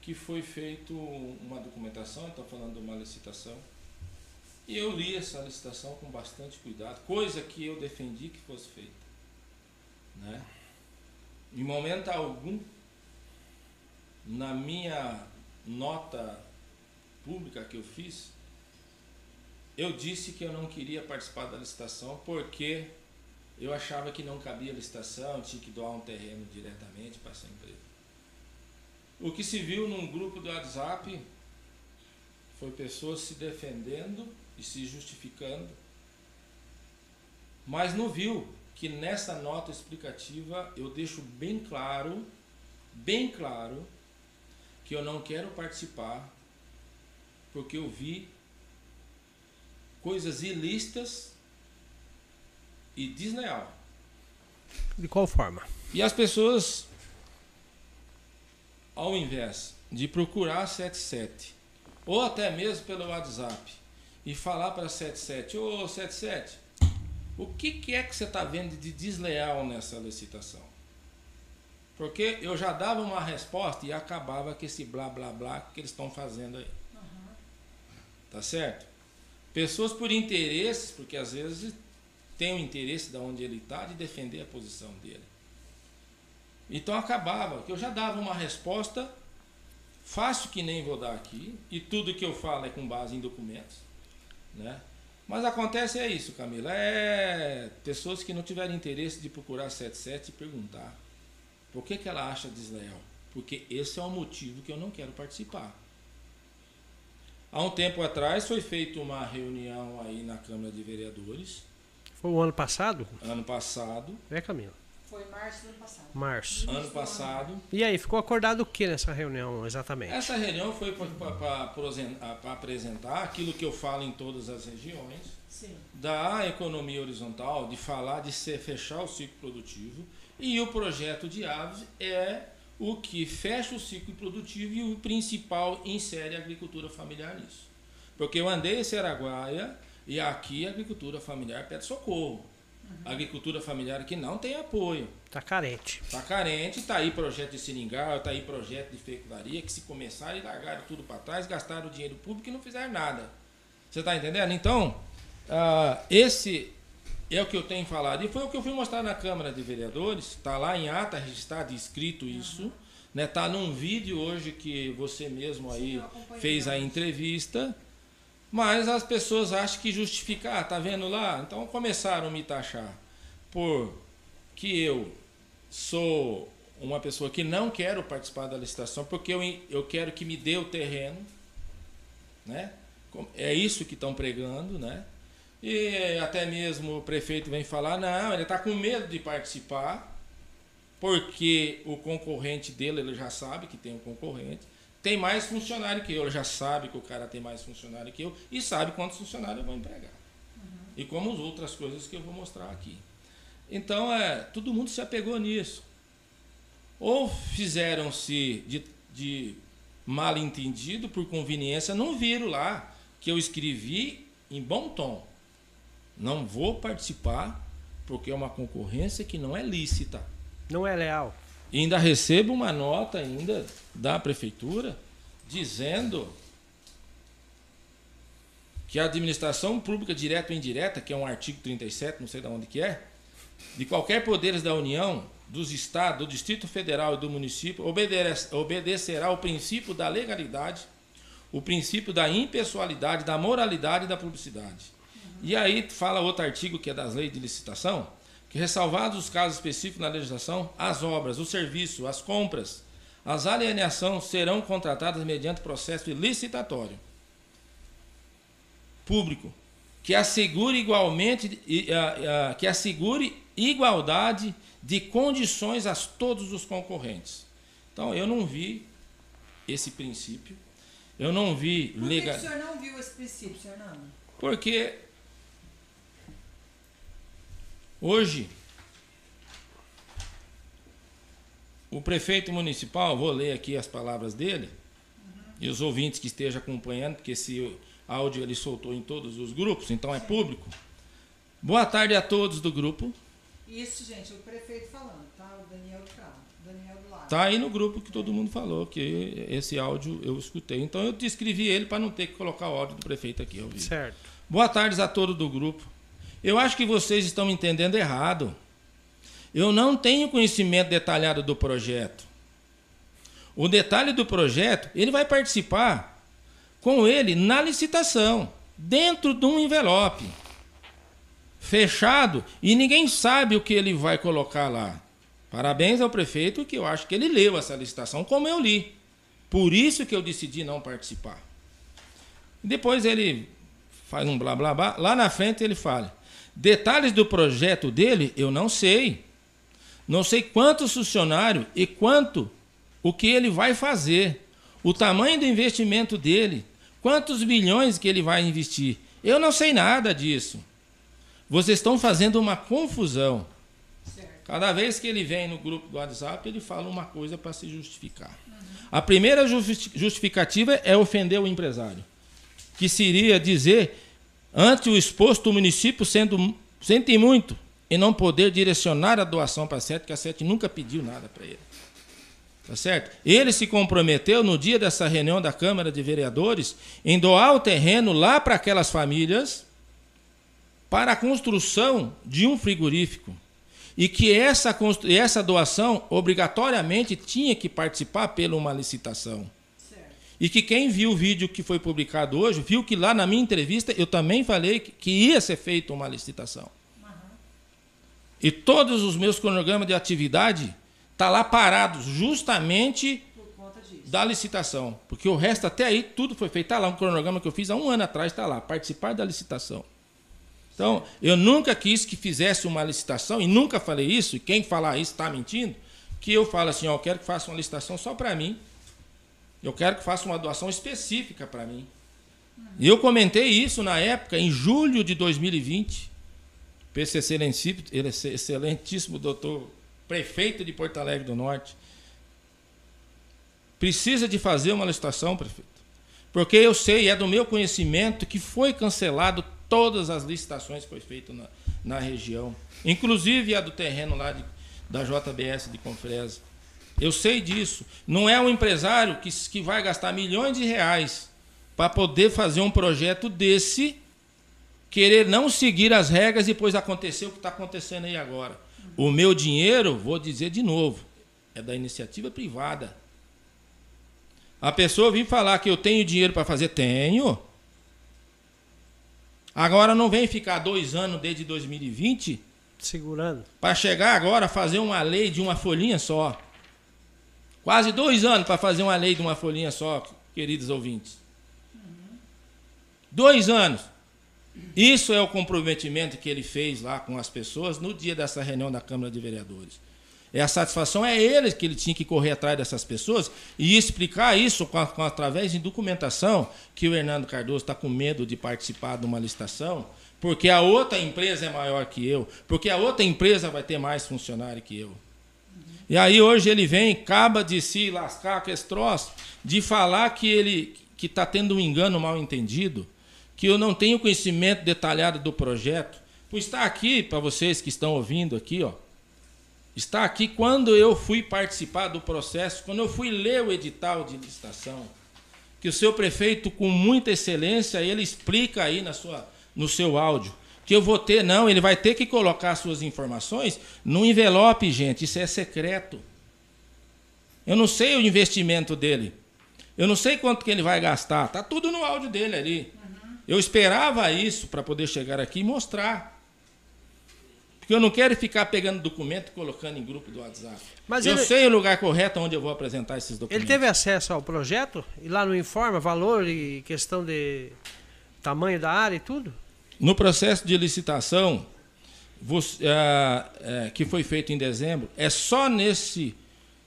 Speaker 2: que foi feito uma documentação, estou falando de uma licitação, e eu li essa licitação com bastante cuidado, coisa que eu defendi que fosse feita. Né? Em momento algum, na minha nota pública que eu fiz, eu disse que eu não queria participar da licitação porque eu achava que não cabia licitação, tinha que doar um terreno diretamente para essa empresa. O que se viu num grupo do WhatsApp foi pessoas se defendendo e se justificando, mas não viu que nessa nota explicativa eu deixo bem claro, bem claro, que eu não quero participar porque eu vi coisas ilícitas e desleal.
Speaker 1: De qual forma?
Speaker 2: E as pessoas, ao invés de procurar 77, ou até mesmo pelo WhatsApp, e falar para 77, ô oh, 77, o que, que é que você está vendo de desleal nessa licitação? Porque eu já dava uma resposta e acabava com esse blá blá blá que eles estão fazendo aí. Uhum. Tá certo? Pessoas por interesses, porque às vezes tem o interesse de onde ele está de defender a posição dele. Então acabava, que eu já dava uma resposta fácil que nem vou dar aqui, e tudo que eu falo é com base em documentos, né? Mas acontece é isso, Camila, é pessoas que não tiverem interesse de procurar 77 e perguntar por que, que ela acha desleal? Porque esse é o motivo que eu não quero participar. Há um tempo atrás foi feita uma reunião aí na Câmara de Vereadores.
Speaker 1: Foi o ano passado?
Speaker 2: Ano passado.
Speaker 1: É, Camila.
Speaker 3: Foi março do ano passado.
Speaker 1: Março.
Speaker 2: Ano passado.
Speaker 1: E aí, ficou acordado o que nessa reunião exatamente?
Speaker 2: Essa reunião foi para apresentar aquilo que eu falo em todas as regiões.
Speaker 3: Sim.
Speaker 2: Da economia horizontal, de falar de ser, fechar o ciclo produtivo. E o projeto de aves é o que fecha o ciclo produtivo e o principal insere a agricultura familiar nisso. Porque eu andei em Seraguaia e aqui a agricultura familiar pede socorro. Uhum. A agricultura familiar que não tem apoio.
Speaker 1: Está carente.
Speaker 2: Está carente, está aí projeto de seringal, está aí projeto de fecundaria, que se começaram e largaram tudo para trás, gastaram dinheiro público e não fizeram nada. Você está entendendo? Então, uh, esse é o que eu tenho falado. E foi o que eu fui mostrar na Câmara de Vereadores. Está lá em ata registrado, escrito isso. Uhum. Né? Tá num vídeo hoje que você mesmo aí Sim, fez a entrevista. Mas as pessoas acham que justificar, ah, tá vendo lá? Então começaram a me taxar por que eu sou uma pessoa que não quero participar da licitação porque eu, eu quero que me dê o terreno, né? É isso que estão pregando, né? E até mesmo o prefeito vem falar, não, ele está com medo de participar, porque o concorrente dele, ele já sabe que tem um concorrente, tem mais funcionário que eu, ele já sabe que o cara tem mais funcionário que eu e sabe quantos funcionários eu vou empregar. Uhum. E como as outras coisas que eu vou mostrar aqui. Então, é, todo mundo se apegou nisso. Ou fizeram-se de, de mal entendido, por conveniência, não viram lá que eu escrevi em bom tom não vou participar porque é uma concorrência que não é lícita.
Speaker 1: Não é leal.
Speaker 2: E ainda recebo uma nota ainda da prefeitura dizendo que a administração pública direta ou indireta, que é um artigo 37, não sei de onde que é, de qualquer poderes da União, dos estados, do Distrito Federal e do município, obedecerá ao princípio da legalidade, o princípio da impessoalidade, da moralidade e da publicidade e aí fala outro artigo que é das leis de licitação, que ressalvados os casos específicos na legislação, as obras, o serviço, as compras, as alienações serão contratadas mediante processo licitatório público, que assegure igualmente que assegure igualdade de condições a todos os concorrentes. Então eu não vi esse princípio. Eu não vi
Speaker 3: legal. Por que o senhor não viu esse princípio, senhor não?
Speaker 2: Porque Hoje, o prefeito municipal, vou ler aqui as palavras dele, uhum. e os ouvintes que estejam acompanhando, porque esse áudio ele soltou em todos os grupos, então é público. Boa tarde a todos do grupo.
Speaker 3: Isso, gente, o prefeito falando, tá? O Daniel do Daniel do.
Speaker 2: Tá aí no grupo que todo mundo falou, que esse áudio eu escutei. Então eu descrevi ele para não ter que colocar o áudio do prefeito aqui. Eu vi.
Speaker 1: Certo.
Speaker 2: Boa tarde a todos do grupo. Eu acho que vocês estão me entendendo errado. Eu não tenho conhecimento detalhado do projeto. O detalhe do projeto, ele vai participar com ele na licitação, dentro de um envelope fechado e ninguém sabe o que ele vai colocar lá. Parabéns ao prefeito que eu acho que ele leu essa licitação como eu li. Por isso que eu decidi não participar. Depois ele faz um blá blá blá. Lá na frente ele fala: detalhes do projeto dele eu não sei. Não sei quantos funcionários e quanto o que ele vai fazer, o tamanho do investimento dele, quantos bilhões que ele vai investir. Eu não sei nada disso. Vocês estão fazendo uma confusão. Cada vez que ele vem no grupo do WhatsApp, ele fala uma coisa para se justificar. A primeira justificativa é ofender o empresário, que seria dizer, ante o exposto, o município sendo, sente muito e não poder direcionar a doação para a SET, que a SET nunca pediu nada para ele. Tá certo? Ele se comprometeu no dia dessa reunião da Câmara de Vereadores em doar o terreno lá para aquelas famílias para a construção de um frigorífico. E que essa, essa doação obrigatoriamente tinha que participar pela uma licitação. E que quem viu o vídeo que foi publicado hoje, viu que lá na minha entrevista eu também falei que, ia ser feita uma licitação. Uhum. E todos os meus cronogramas de atividade tá lá parados justamente da licitação. Porque o resto até aí tudo foi feito. Está lá um cronograma que eu fiz há um ano atrás, está lá, participar da licitação. Então, eu nunca quis que fizesse uma licitação, e nunca falei isso, e quem falar isso está mentindo, que eu falo assim, ó, eu quero que faça uma licitação só para mim. Eu quero que faça uma doação específica para mim. E eu comentei isso na época, em julho de 2020. Esse excelentíssimo doutor prefeito de Porto Alegre do Norte. Precisa de fazer uma licitação, prefeito. Porque eu sei, é do meu conhecimento, que foi cancelado todas as licitações que foi feito na, na região, inclusive a do terreno lá de, da JBS de Confresa. Eu sei disso. Não é um empresário que, que vai gastar milhões de reais para poder fazer um projeto desse, querer não seguir as regras e depois acontecer o que está acontecendo aí agora. O meu dinheiro, vou dizer de novo, é da iniciativa privada. A pessoa vem falar que eu tenho dinheiro para fazer, tenho. Agora não vem ficar dois anos desde 2020
Speaker 1: segurando
Speaker 2: para chegar agora a fazer uma lei de uma folhinha só. Quase dois anos para fazer uma lei de uma folhinha só, queridos ouvintes. Dois anos. Isso é o comprometimento que ele fez lá com as pessoas no dia dessa reunião da Câmara de Vereadores. É a satisfação é ele que ele tinha que correr atrás dessas pessoas e explicar isso com, com através de documentação que o Hernando Cardoso está com medo de participar de uma licitação, porque a outra empresa é maior que eu, porque a outra empresa vai ter mais funcionário que eu. E aí hoje ele vem, acaba de se lascar com esse troço, de falar que ele que está tendo um engano mal entendido, que eu não tenho conhecimento detalhado do projeto. Por estar aqui, para vocês que estão ouvindo aqui, ó, está aqui quando eu fui participar do processo, quando eu fui ler o edital de licitação, que o seu prefeito, com muita excelência, ele explica aí na sua, no seu áudio, que eu vou ter, não, ele vai ter que colocar suas informações no envelope, gente, isso é secreto. Eu não sei o investimento dele. Eu não sei quanto que ele vai gastar. Tá tudo no áudio dele ali. Eu esperava isso para poder chegar aqui e mostrar. Porque eu não quero ficar pegando documento e colocando em grupo do WhatsApp. Mas eu ele... sei o lugar correto onde eu vou apresentar esses documentos.
Speaker 1: Ele teve acesso ao projeto? E lá no informa valor e questão de tamanho da área e tudo?
Speaker 2: No processo de licitação, você, uh, uh, que foi feito em dezembro, é só nesse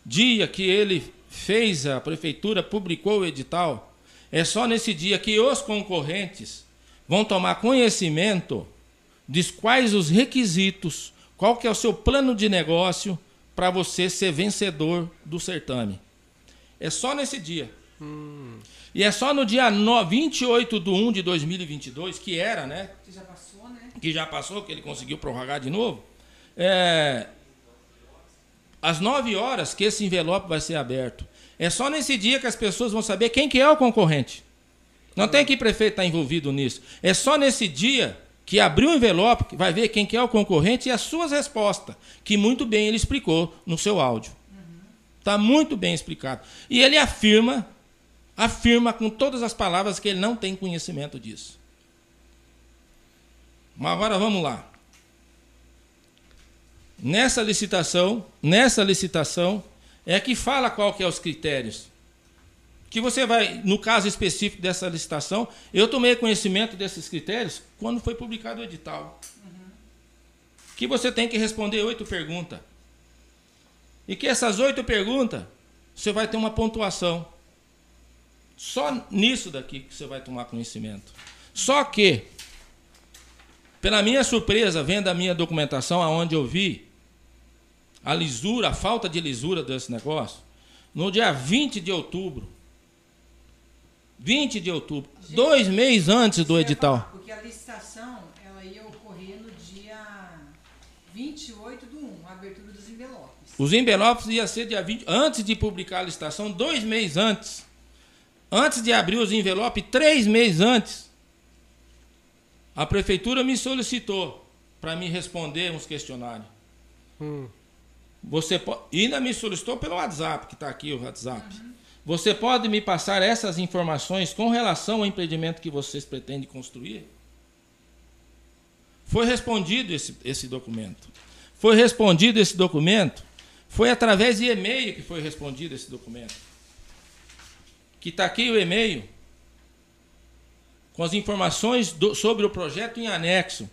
Speaker 2: dia que ele fez, a prefeitura publicou o edital, é só nesse dia que os concorrentes vão tomar conhecimento de quais os requisitos, qual que é o seu plano de negócio para você ser vencedor do certame. É só nesse dia. Hum. E é só no dia 28 de 1 de 2022, que era, né? Que já passou, né? Que já passou, que ele conseguiu prorrogar de novo. É, às 9 horas que esse envelope vai ser aberto. É só nesse dia que as pessoas vão saber quem que é o concorrente. Não tem que prefeito estar envolvido nisso. É só nesse dia que abriu o envelope, vai ver quem que é o concorrente e as suas respostas, que muito bem ele explicou no seu áudio. Está muito bem explicado. E ele afirma, afirma com todas as palavras que ele não tem conhecimento disso. Mas agora vamos lá. Nessa licitação, nessa licitação, é que fala qual que é os critérios. Que você vai, no caso específico dessa licitação, eu tomei conhecimento desses critérios quando foi publicado o edital. Uhum. Que você tem que responder oito perguntas. E que essas oito perguntas, você vai ter uma pontuação. Só nisso daqui que você vai tomar conhecimento. Só que, pela minha surpresa, vendo a minha documentação, aonde eu vi a lisura, a falta de lisura desse negócio, no dia 20 de outubro, 20 de outubro, Gente, dois meses antes do edital. Falar,
Speaker 3: porque a licitação ela ia ocorrer no dia 28 do 1, a abertura dos envelopes.
Speaker 2: Os envelopes ia ser dia 20, antes de publicar a licitação, dois meses antes. Antes de abrir os envelopes, três meses antes. A prefeitura me solicitou para me responder uns questionários. Hum. Você pode, ainda me solicitou pelo WhatsApp, que está aqui o WhatsApp. Uhum. Você pode me passar essas informações com relação ao empreendimento que vocês pretendem construir? Foi respondido esse, esse documento. Foi respondido esse documento. Foi através de e-mail que foi respondido esse documento. Que está aqui o e-mail com as informações do, sobre o projeto em anexo.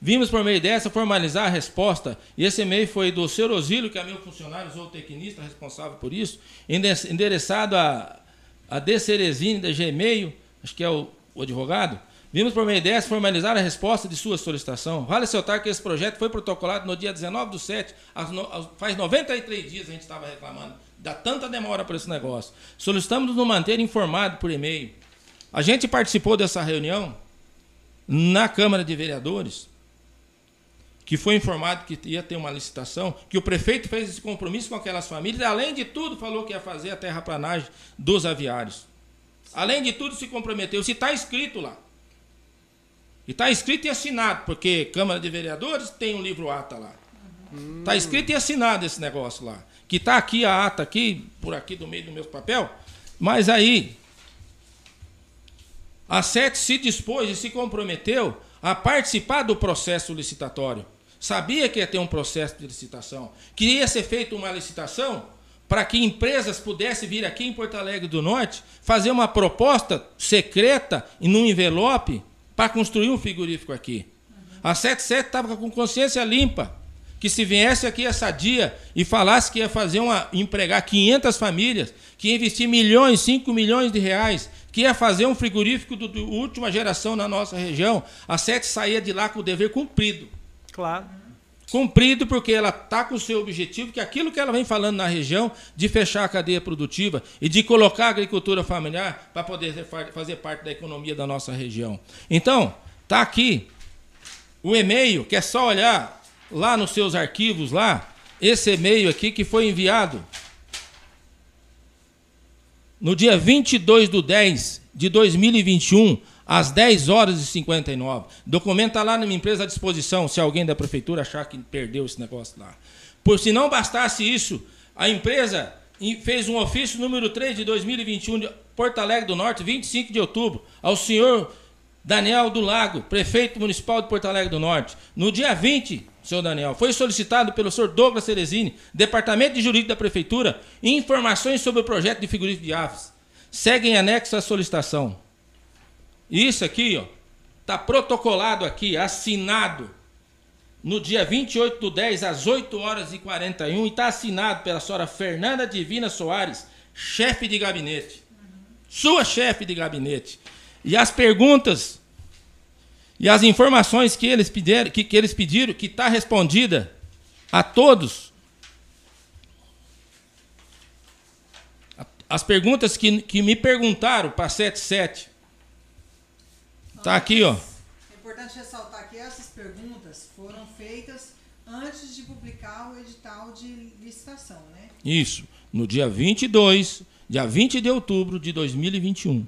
Speaker 2: Vimos por meio dessa formalizar a resposta, e esse e-mail foi do seu Osílio, que é meu funcionário, zootecnista responsável por isso, endereçado a, a D. Cerezine, da Gmail, acho que é o, o advogado. Vimos por meio dessa formalizar a resposta de sua solicitação. Vale ressaltar que esse projeto foi protocolado no dia 19 do 7, faz 93 dias a gente estava reclamando. Dá tanta demora para esse negócio. Solicitamos nos manter informado por e-mail. A gente participou dessa reunião na Câmara de Vereadores que foi informado que ia ter uma licitação, que o prefeito fez esse compromisso com aquelas famílias, além de tudo, falou que ia fazer a terraplanagem dos aviários. Além de tudo, se comprometeu. Se está escrito lá. E está escrito e assinado, porque Câmara de Vereadores tem um livro ata lá. Está escrito e assinado esse negócio lá. Que está aqui a ata, aqui, por aqui do meio do meu papel. Mas aí, a SET se dispôs e se comprometeu a participar do processo licitatório. Sabia que ia ter um processo de licitação, que ia ser feita uma licitação para que empresas pudessem vir aqui em Porto Alegre do Norte fazer uma proposta secreta e num envelope para construir um frigorífico aqui. A 77 estava com consciência limpa que se viesse aqui essa dia e falasse que ia fazer uma empregar 500 famílias, que ia investir milhões, 5 milhões de reais, que ia fazer um frigorífico do, do última geração na nossa região, a SET saía de lá com o dever cumprido.
Speaker 1: Claro.
Speaker 2: Cumprido porque ela está com o seu objetivo, que é aquilo que ela vem falando na região, de fechar a cadeia produtiva e de colocar a agricultura familiar para poder fazer parte da economia da nossa região. Então, está aqui o e-mail, que é só olhar lá nos seus arquivos lá, esse e-mail aqui que foi enviado no dia 22 do 10 de 2021 às 10 horas e 59. Documento está lá na minha empresa à disposição, se alguém da prefeitura achar que perdeu esse negócio lá. Por se não bastasse isso, a empresa fez um ofício número 3 de 2021 de Porto Alegre do Norte, 25 de outubro, ao senhor Daniel do Lago, prefeito municipal de Porto Alegre do Norte. No dia 20, senhor Daniel, foi solicitado pelo senhor Douglas Cerezini, Departamento de Jurídico da Prefeitura, informações sobre o projeto de figurífico de aves. Seguem anexo à solicitação. Isso aqui, ó, tá protocolado aqui, assinado no dia 28 do 10 às 8 horas e 41 e está assinado pela senhora Fernanda Divina Soares, chefe de gabinete. Sua chefe de gabinete. E as perguntas e as informações que eles pediram, que, que eles pediram, que está respondida a todos. As perguntas que, que me perguntaram para 77 Tá aqui, ó.
Speaker 3: É importante ressaltar que essas perguntas foram feitas antes de publicar o edital de licitação, né?
Speaker 2: Isso, no dia 22, dia 20 de outubro de 2021. Uhum.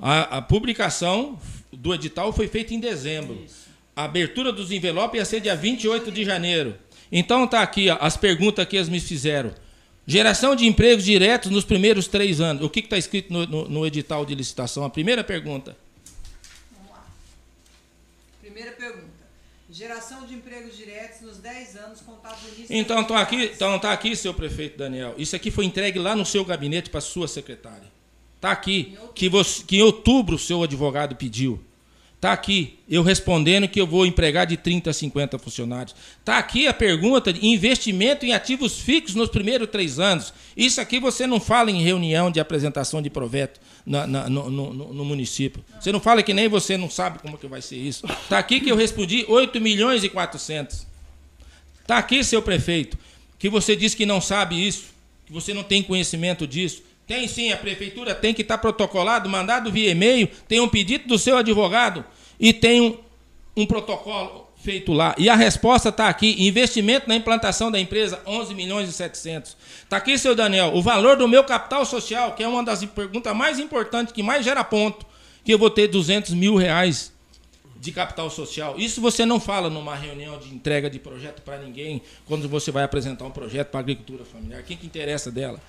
Speaker 2: A, a, publicação do edital foi feita em dezembro. Isso. A abertura dos envelopes ia ser dia 28 de janeiro. Então tá aqui ó, as perguntas que eles me fizeram. Geração de empregos diretos nos primeiros três anos. O que está escrito no, no, no edital de licitação? A primeira pergunta.
Speaker 3: Primeira pergunta. Geração de empregos diretos nos 10 anos contados início
Speaker 2: Então está aqui, então tá aqui, seu prefeito Daniel. Isso aqui foi entregue lá no seu gabinete para sua secretária. Está aqui. Que, você, que em outubro o seu advogado pediu. Está aqui, eu respondendo que eu vou empregar de 30 a 50 funcionários. Está aqui a pergunta de investimento em ativos fixos nos primeiros três anos. Isso aqui você não fala em reunião de apresentação de projeto na, na, no, no, no, município. Você não fala que nem você não sabe como que vai ser isso. Está aqui que eu respondi 8 milhões e 400. Está aqui, seu prefeito, que você disse que não sabe isso, que você não tem conhecimento disso. Tem sim, a prefeitura tem que estar tá protocolado, mandado via e-mail, tem um pedido do seu advogado e tem um, um protocolo feito lá. E a resposta está aqui: investimento na implantação da empresa, 11 milhões e 700. Está aqui, seu Daniel, o valor do meu capital social, que é uma das perguntas mais importantes, que mais gera ponto, que eu vou ter 200 mil reais de capital social. Isso você não fala numa reunião de entrega de projeto para ninguém, quando você vai apresentar um projeto para a agricultura familiar. Quem que interessa dela?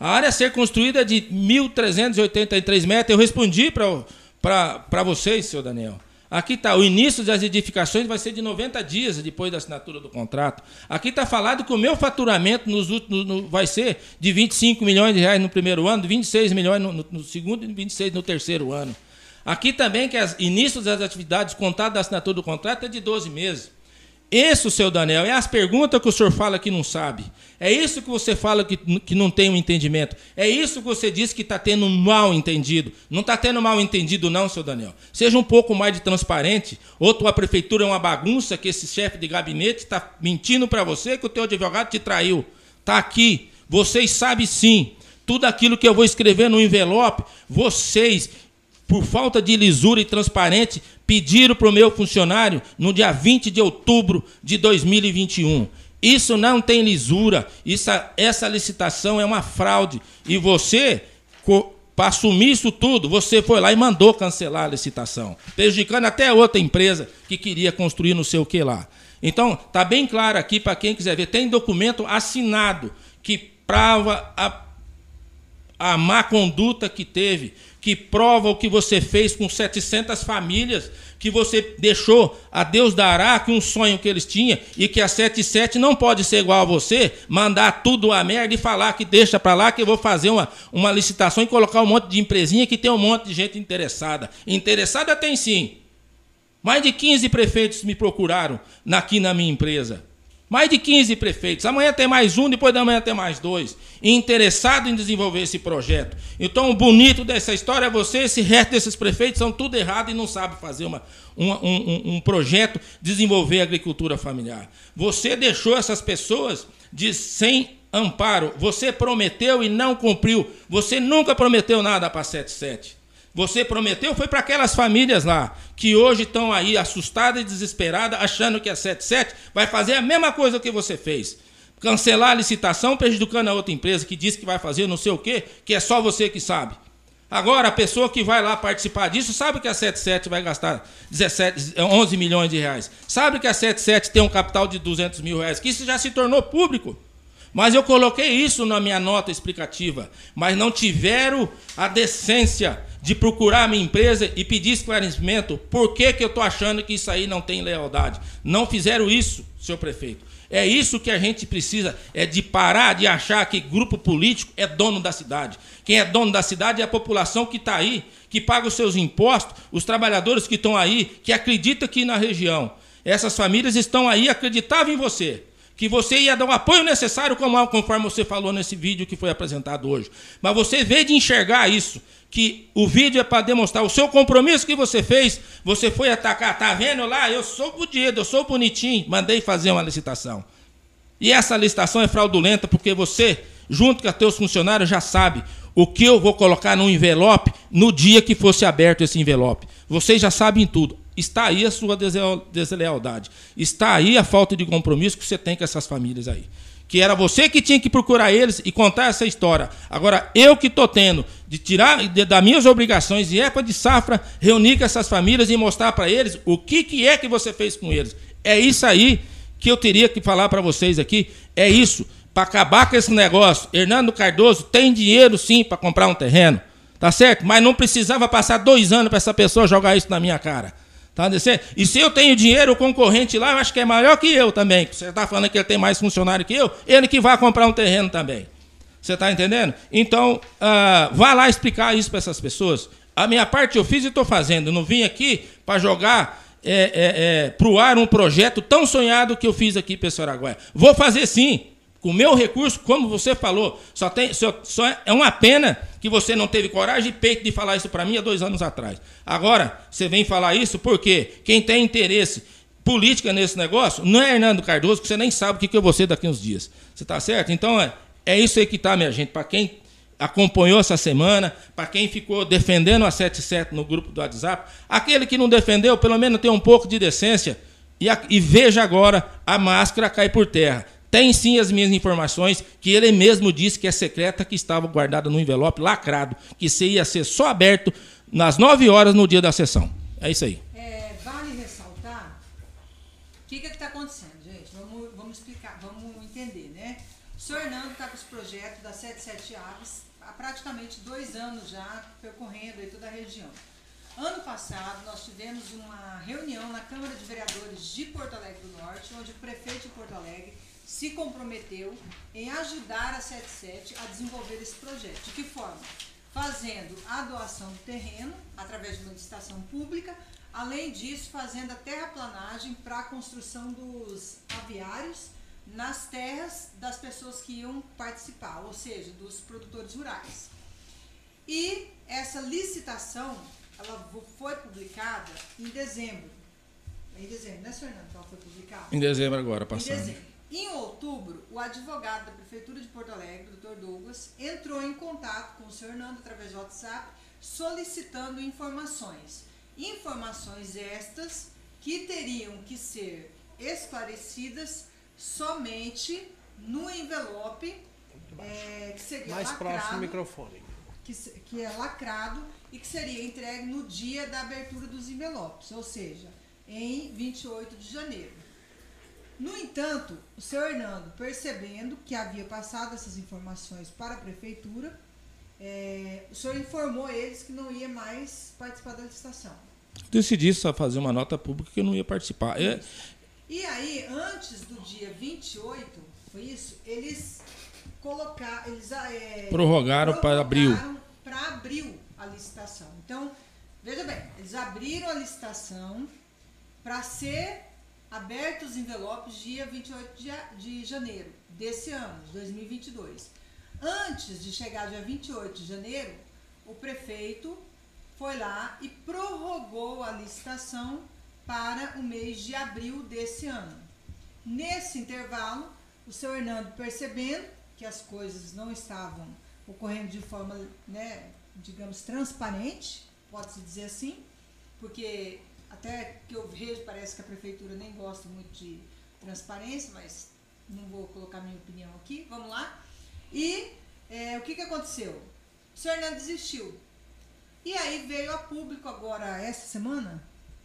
Speaker 2: A área a ser construída é de 1.383 metros. Eu respondi para vocês, senhor Daniel. Aqui está, o início das edificações vai ser de 90 dias depois da assinatura do contrato. Aqui está falado que o meu faturamento nos últimos, no, vai ser de 25 milhões de reais no primeiro ano, 26 milhões no, no, segundo e 26 no terceiro ano. Aqui também que o início das atividades contado da assinatura do contrato é de 12 meses. Isso, seu Daniel, é as perguntas que o senhor fala que não sabe. É isso que você fala que, que não tem um entendimento. É isso que você diz que está tendo um mal entendido. Não está tendo mal entendido, não, seu Daniel. Seja um pouco mais de transparente. Ou tua prefeitura é uma bagunça que esse chefe de gabinete está mentindo para você que o teu advogado te traiu. Está aqui. Vocês sabem sim. Tudo aquilo que eu vou escrever no envelope, vocês por falta de lisura e transparente, pediram para o meu funcionário no dia 20 de outubro de 2021. Isso não tem lisura, isso, essa licitação é uma fraude. E você, para assumir isso tudo, você foi lá e mandou cancelar a licitação, prejudicando até outra empresa que queria construir não sei o que lá. Então, está bem claro aqui para quem quiser ver, tem documento assinado que prova a, a má conduta que teve que prova o que você fez com 700 famílias, que você deixou a Deus dará que um sonho que eles tinham e que a 77 não pode ser igual a você, mandar tudo a merda e falar que deixa para lá que eu vou fazer uma, uma licitação e colocar um monte de empresinha que tem um monte de gente interessada. Interessada tem sim. Mais de 15 prefeitos me procuraram aqui na minha empresa. Mais de 15 prefeitos. Amanhã tem mais um, depois da manhã tem mais dois. Interessado em desenvolver esse projeto. Então, o bonito dessa história é você, esse resto desses prefeitos são tudo errado e não sabem fazer uma, uma um, um projeto, desenvolver agricultura familiar. Você deixou essas pessoas de sem amparo. Você prometeu e não cumpriu. Você nunca prometeu nada para 77. Você prometeu foi para aquelas famílias lá que hoje estão aí assustadas e desesperadas, achando que a 77 vai fazer a mesma coisa que você fez. Cancelar a licitação, prejudicando a outra empresa que disse que vai fazer não sei o quê, que é só você que sabe. Agora, a pessoa que vai lá participar disso sabe que a 77 vai gastar 17, 11 milhões de reais. Sabe que a 77 tem um capital de 200 mil reais, que isso já se tornou público. Mas eu coloquei isso na minha nota explicativa. Mas não tiveram a decência de procurar a minha empresa e pedir esclarecimento por que, que eu estou achando que isso aí não tem lealdade. Não fizeram isso, senhor prefeito. É isso que a gente precisa, é de parar de achar que grupo político é dono da cidade. Quem é dono da cidade é a população que está aí, que paga os seus impostos, os trabalhadores que estão aí, que acreditam aqui na região. Essas famílias estão aí, acreditavam em você que você ia dar o apoio necessário, conforme você falou nesse vídeo que foi apresentado hoje. Mas você veio de enxergar isso que o vídeo é para demonstrar o seu compromisso que você fez. Você foi atacar, tá vendo lá? Eu sou podido, eu sou bonitinho. Mandei fazer uma licitação. E essa licitação é fraudulenta porque você, junto com os teus funcionários, já sabe o que eu vou colocar no envelope no dia que fosse aberto esse envelope. Vocês já sabem tudo. Está aí a sua deslealdade. Está aí a falta de compromisso que você tem com essas famílias aí que era você que tinha que procurar eles e contar essa história. Agora, eu que estou tendo de tirar de, das minhas obrigações de época de safra, reunir com essas famílias e mostrar para eles o que, que é que você fez com eles. É isso aí que eu teria que falar para vocês aqui. É isso. Para acabar com esse negócio, Hernando Cardoso tem dinheiro sim para comprar um terreno. Tá certo? Mas não precisava passar dois anos para essa pessoa jogar isso na minha cara. Tá E se eu tenho dinheiro, o concorrente lá, eu acho que é maior que eu também. Você está falando que ele tem mais funcionário que eu, ele que vai comprar um terreno também. Você está entendendo? Então, uh, vá lá explicar isso para essas pessoas. A minha parte eu fiz e estou fazendo. Não vim aqui para jogar é, é, é, para o ar um projeto tão sonhado que eu fiz aqui para esse Araguaia. Vou fazer sim. Com o meu recurso, como você falou, só, tem, só, só é uma pena que você não teve coragem e peito de falar isso para mim há dois anos atrás. Agora, você vem falar isso porque quem tem interesse política nesse negócio não é Hernando Cardoso, que você nem sabe o que, que eu vou ser daqui uns dias. Você está certo? Então, é, é isso aí que está, minha gente. Para quem acompanhou essa semana, para quem ficou defendendo a 77 no grupo do WhatsApp, aquele que não defendeu, pelo menos tem um pouco de decência e, e veja agora a máscara cair por terra. Tem sim as minhas informações, que ele mesmo disse que é secreta, que estava guardada no envelope lacrado, que se ia ser só aberto nas 9 horas no dia da sessão. É isso aí.
Speaker 3: É, vale ressaltar o que está acontecendo, gente. Vamos, vamos explicar, vamos entender, né? O senhor Hernando está com os projetos da 77 Aves há praticamente dois anos já percorrendo aí toda a região. Ano passado, nós tivemos uma reunião na Câmara de Vereadores de Porto Alegre do Norte, onde o prefeito de Porto Alegre se comprometeu em ajudar a 77 a desenvolver esse projeto. De que forma? Fazendo a doação do terreno através de uma licitação pública, além disso, fazendo a terraplanagem para a construção dos aviários nas terras das pessoas que iam participar, ou seja, dos produtores rurais. E essa licitação, ela foi publicada em dezembro. Em dezembro, né, Fernando? Ela foi publicada?
Speaker 2: Em dezembro agora, passando.
Speaker 3: Em dezembro. Em outubro, o advogado da Prefeitura de Porto Alegre, Dr. Douglas, entrou em contato com o senhor Hernando através do WhatsApp, solicitando informações. Informações estas que teriam que ser esclarecidas somente no envelope é, que seria
Speaker 1: Mais
Speaker 3: lacrado,
Speaker 1: próximo do microfone.
Speaker 3: Que, que é lacrado e que seria entregue no dia da abertura dos envelopes, ou seja, em 28 de janeiro. No entanto, o senhor Hernando, percebendo que havia passado essas informações para a prefeitura, é, o senhor informou eles que não ia mais participar da licitação.
Speaker 2: Decidi só fazer uma nota pública que eu não ia participar. É,
Speaker 3: e aí, antes do dia 28, foi isso? Eles colocaram. Eles é,
Speaker 2: prorrogaram para abril.
Speaker 3: Para abril a licitação. Então, veja bem, eles abriram a licitação para ser abertos os envelopes dia 28 de, janeiro desse ano, de 2022. Antes de chegar dia 28 de janeiro, o prefeito foi lá e prorrogou a licitação para o mês de abril desse ano. Nesse intervalo, o seu Hernando percebendo que as coisas não estavam ocorrendo de forma, né, digamos, transparente, pode-se dizer assim, porque até que eu vejo, parece que a prefeitura nem gosta muito de transparência, mas não vou colocar minha opinião aqui, vamos lá. E é, o que, que aconteceu? O senhor Hernando desistiu. E aí veio a público agora, essa semana,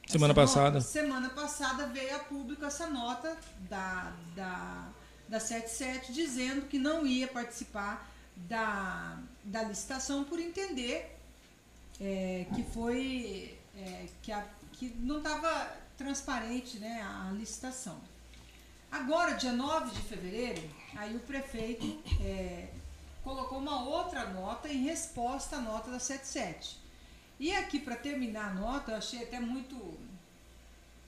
Speaker 2: Semana passada.
Speaker 3: Nota, semana passada veio a público essa nota da, da, da 77 dizendo que não ia participar da, da licitação por entender é, que foi é, que, a, que não estava transparente né, a licitação. Agora, dia 9 de fevereiro, aí o prefeito é, colocou uma outra nota em resposta à nota da 77. E aqui, para terminar a nota, eu achei até muito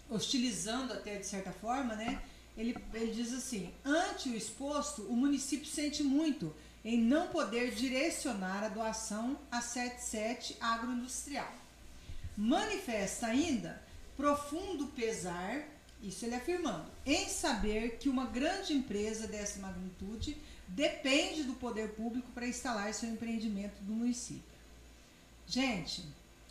Speaker 3: hostilizando até de certa forma, né? Ele, ele diz assim: ante o exposto, o município sente muito em não poder direcionar a doação a 77 agroindustrial. Manifesta ainda profundo pesar, isso ele afirmando, em saber que uma grande empresa dessa magnitude depende do poder público para instalar seu empreendimento no município. Gente,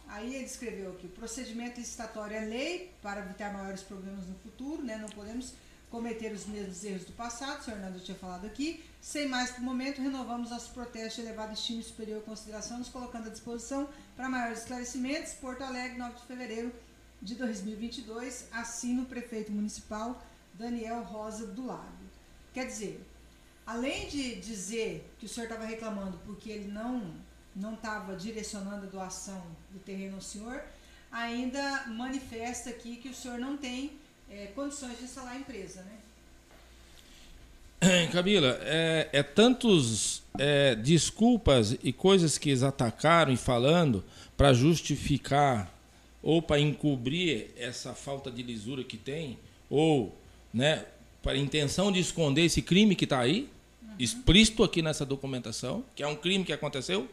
Speaker 3: aí ele escreveu aqui: o procedimento licitatório é lei para evitar maiores problemas no futuro, né? Não podemos cometer os mesmos erros do passado, o senhor Hernando tinha falado aqui. Sem mais por momento, renovamos nosso protesto de elevado estima e superior consideração, nos colocando à disposição para maiores esclarecimentos. Porto Alegre, 9 de fevereiro de 2022, assina o prefeito municipal Daniel Rosa do Lago. Quer dizer, além de dizer que o senhor estava reclamando porque ele não não estava direcionando a doação do terreno ao senhor, ainda manifesta aqui que o senhor não tem é, condições de instalar a empresa, né?
Speaker 2: Camila, é, é tantos é, desculpas e coisas que eles atacaram e falando para justificar ou para encobrir essa falta de lisura que tem, ou né, para intenção de esconder esse crime que está aí, uhum. explícito aqui nessa documentação, que é um crime que aconteceu,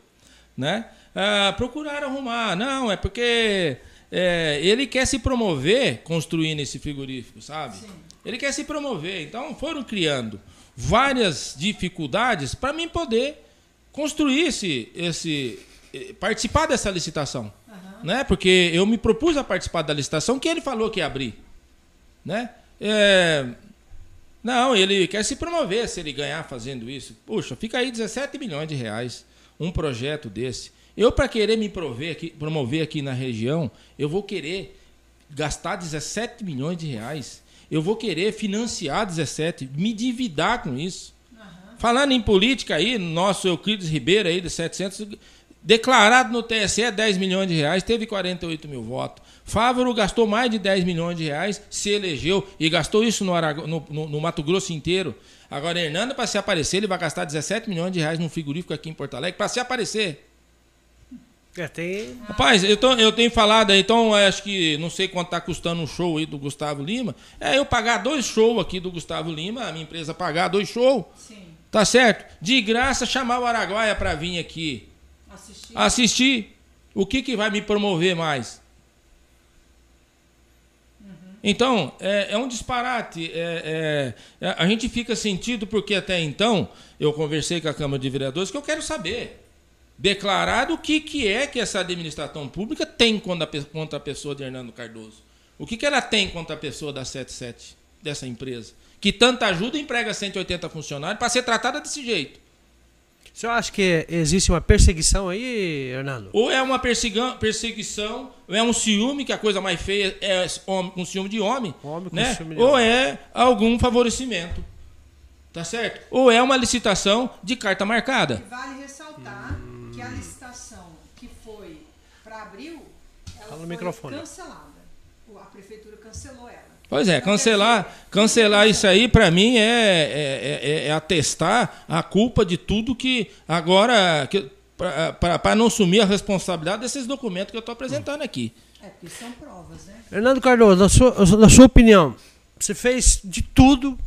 Speaker 2: né? Ah, procuraram arrumar. Não, é porque é, ele quer se promover construindo esse frigorífico, sabe? Sim. Ele quer se promover. Então foram criando várias dificuldades para mim poder construir esse, esse eh, participar dessa licitação, uhum. né? Porque eu me propus a participar da licitação que ele falou que ia abrir, né? É... Não, ele quer se promover se ele ganhar fazendo isso. Puxa, fica aí 17 milhões de reais um projeto desse. Eu para querer me prover aqui, promover aqui na região, eu vou querer gastar 17 milhões de reais eu vou querer financiar 17, me dividar com isso. Uhum. Falando em política aí, nosso Euclides Ribeiro aí de 700, declarado no TSE 10 milhões de reais, teve 48 mil votos. Fávoro gastou mais de 10 milhões de reais, se elegeu e gastou isso no, no, no, no Mato Grosso inteiro. Agora, Hernando, para se aparecer, ele vai gastar 17 milhões de reais num frigorífico aqui em Porto Alegre para se aparecer.
Speaker 1: É, tem...
Speaker 2: Rapaz, eu, tô, eu tenho falado aí, então acho que não sei quanto está custando um show aí do Gustavo Lima. É eu pagar dois shows aqui do Gustavo Lima, a minha empresa pagar dois shows. Sim. Tá certo? De graça chamar o Araguaia para vir aqui. Assistir. Assistir. O que, que vai me promover mais? Uhum. Então, é, é, um disparate. É, é, é, a gente fica sentido porque até então eu conversei com a Câmara de Vereadores que eu quero saber declarado o que, que é que essa administração pública tem contra a, contra a pessoa de Hernando Cardoso. O que, que ela tem contra a pessoa da 77, dessa empresa? Que tanta ajuda emprega 180 funcionários para ser tratada desse jeito.
Speaker 1: O senhor acha que existe uma perseguição aí, Hernando?
Speaker 2: Ou é uma perseguição, ou é um ciúme, que a coisa mais feia é um ciúme de homem, homem né? Ciúme de ou homem. é algum favorecimento. Tá certo? Ou é uma licitação de carta marcada.
Speaker 3: Vale ressaltar que a licitação que foi para abril, ela Fala foi microfone. cancelada. A prefeitura cancelou ela.
Speaker 2: Pois é, cancelar, cancelar isso aí para mim é, é, é, é, atestar a culpa de tudo que agora para não assumir a responsabilidade desses documentos que eu estou apresentando aqui.
Speaker 3: É, porque são provas, né?
Speaker 1: Fernando Cardoso, na sua, na sua opinião, você fez de tudo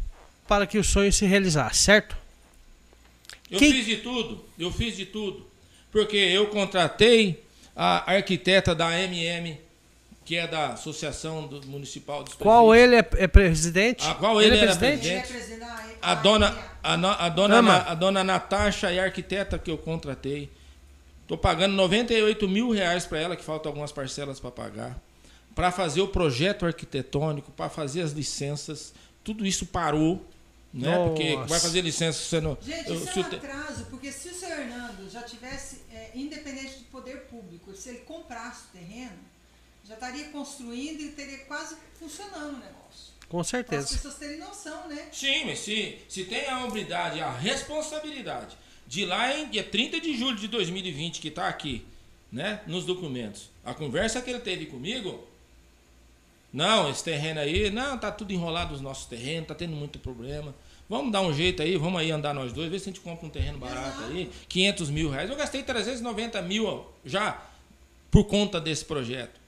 Speaker 1: para que o sonho se realizasse, certo?
Speaker 2: Eu Quem... fiz de tudo, eu fiz de tudo porque eu contratei a arquiteta da MM, que é da Associação do Municipal dos
Speaker 1: Qual ele é, é presidente?
Speaker 2: A qual ele, ele é era presidente? presidente? A dona, a, a, dona, a, a dona Natasha e a arquiteta que eu contratei. Estou pagando 98 mil reais para ela, que faltam algumas parcelas para pagar. Para fazer o projeto arquitetônico, para fazer as licenças. Tudo isso parou né? Porque vai fazer licença
Speaker 3: você não. Gente, isso é um atraso, porque se o seu Hernando já tivesse, é, independente do poder público, se ele comprasse o terreno, já estaria construindo e teria quase funcionando o negócio.
Speaker 1: Com certeza.
Speaker 3: Para as pessoas terem noção, né?
Speaker 2: Sim, mas se, se tem a hombridade, a responsabilidade de lá em dia 30 de julho de 2020, que está aqui, né, nos documentos, a conversa que ele teve comigo, não, esse terreno aí, não, tá tudo enrolado os nossos terrenos, tá tendo muito problema. Vamos dar um jeito aí, vamos aí andar nós dois, ver se a gente compra um terreno barato aí, 500 mil reais. Eu gastei 390 mil já por conta desse projeto.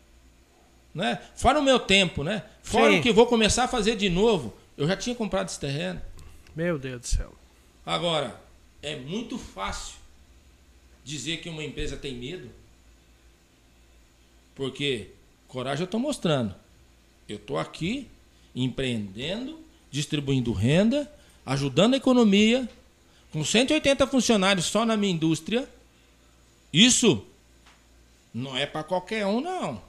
Speaker 2: Né? Fora o meu tempo, né? Fora Sim. o que vou começar a fazer de novo. Eu já tinha comprado esse terreno.
Speaker 1: Meu Deus do céu.
Speaker 2: Agora, é muito fácil dizer que uma empresa tem medo. Porque coragem eu estou mostrando. Eu estou aqui empreendendo, distribuindo renda, ajudando a economia, com 180 funcionários só na minha indústria. Isso não é para qualquer um, não.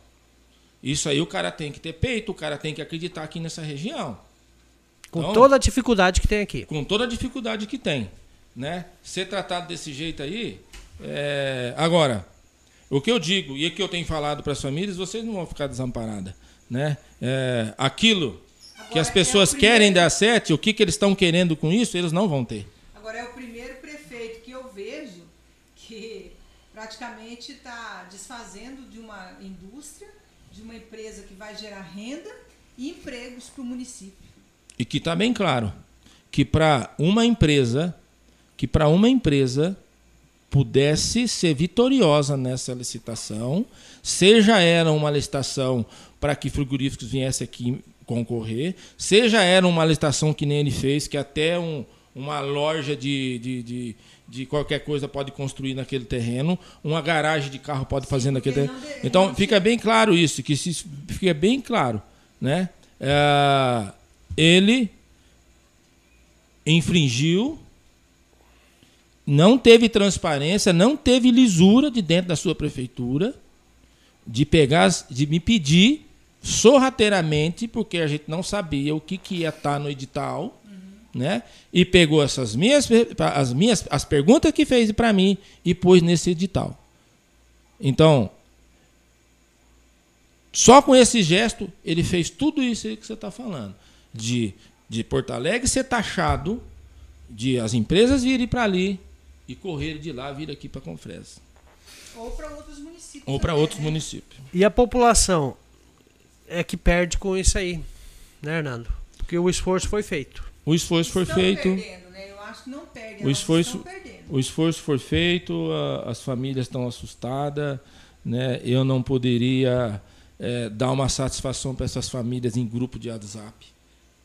Speaker 2: Isso aí o cara tem que ter peito, o cara tem que acreditar aqui nessa região.
Speaker 1: Com então, toda a dificuldade que tem aqui.
Speaker 2: Com toda a dificuldade que tem. Né? Ser tratado desse jeito aí. É... Agora, o que eu digo e o que eu tenho falado para as famílias, vocês não vão ficar desamparadas. Né? É... Aquilo que as pessoas é querem dar sete, o que, que eles estão querendo com isso, eles não vão ter.
Speaker 3: Agora é o primeiro prefeito que eu vejo que praticamente está desfazendo de uma indústria, de uma empresa que vai gerar renda e empregos para o município.
Speaker 2: E que está bem claro que para uma empresa, que para uma empresa pudesse ser vitoriosa nessa licitação, seja era uma licitação para que frigoríficos viessem aqui concorrer, seja era uma licitação que nem ele fez, que até um, uma loja de, de, de, de, qualquer coisa pode construir naquele terreno, uma garagem de carro pode fazer naquele terreno. Então fica bem claro isso, que se fica bem claro, né? É, ele infringiu, não teve transparência, não teve lisura de dentro da sua prefeitura de pegar, de me pedir sorrateiramente, porque a gente não sabia o que, que ia estar tá no edital, uhum. né? E pegou essas minhas as minhas as perguntas que fez para mim e pôs nesse edital. Então, só com esse gesto ele fez tudo isso que você está falando, de de Porto Alegre ser taxado, de as empresas virem para ali e correrem de lá vir aqui para Confresa.
Speaker 3: Ou para outros municípios.
Speaker 2: Ou para outros né? municípios.
Speaker 1: E a população é que perde com isso aí, né, Hernando? Porque o esforço foi feito.
Speaker 2: O esforço foi feito.
Speaker 3: Perdendo, né? Eu acho que não perde.
Speaker 2: O esforço, o esforço foi feito, a, as famílias estão assustadas, né? Eu não poderia é, dar uma satisfação para essas famílias em grupo de WhatsApp,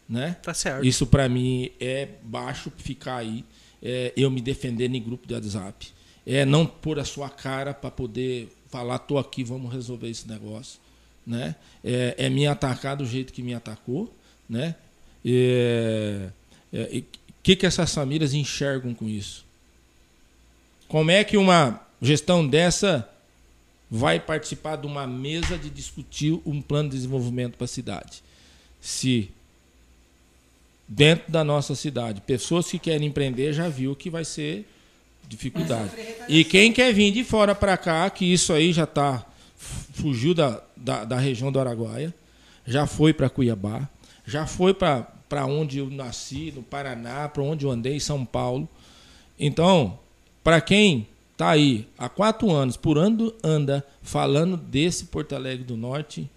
Speaker 2: né?
Speaker 1: Tá certo.
Speaker 2: Isso para mim é baixo ficar aí, é, eu me defendendo em grupo de WhatsApp, é não pôr a sua cara para poder falar, tô aqui, vamos resolver esse negócio né? É, é me atacar do jeito que me atacou, né? É, é, o que, que essas famílias enxergam com isso? Como é que uma gestão dessa vai participar de uma mesa de discutir um plano de desenvolvimento para a cidade? Se dentro da nossa cidade, pessoas que querem empreender já viu que vai ser dificuldade. E quem quer vir de fora para cá, que isso aí já está fugiu da, da, da região do Araguaia, já foi para Cuiabá, já foi para onde eu nasci, no Paraná, para onde eu andei, em São Paulo. Então, para quem está aí há quatro anos, por ano anda falando desse Porto Alegre do Norte,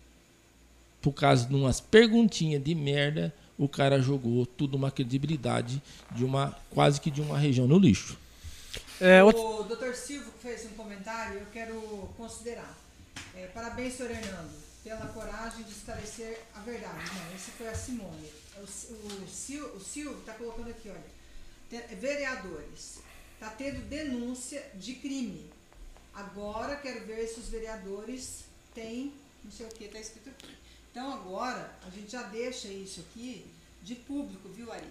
Speaker 2: por causa de umas perguntinhas de merda, o cara jogou tudo uma credibilidade de uma quase que de uma região no lixo.
Speaker 3: É, o doutor Silvio fez um comentário, eu quero considerar. É, parabéns, senhor Hernando, pela coragem de esclarecer a verdade. Não, esse foi a Simone. O, o, o Silvio está colocando aqui, olha. Vereadores. Está tendo denúncia de crime. Agora quero ver se os vereadores têm não sei o que está escrito aqui. Então agora a gente já deixa isso aqui de público, viu, Ari?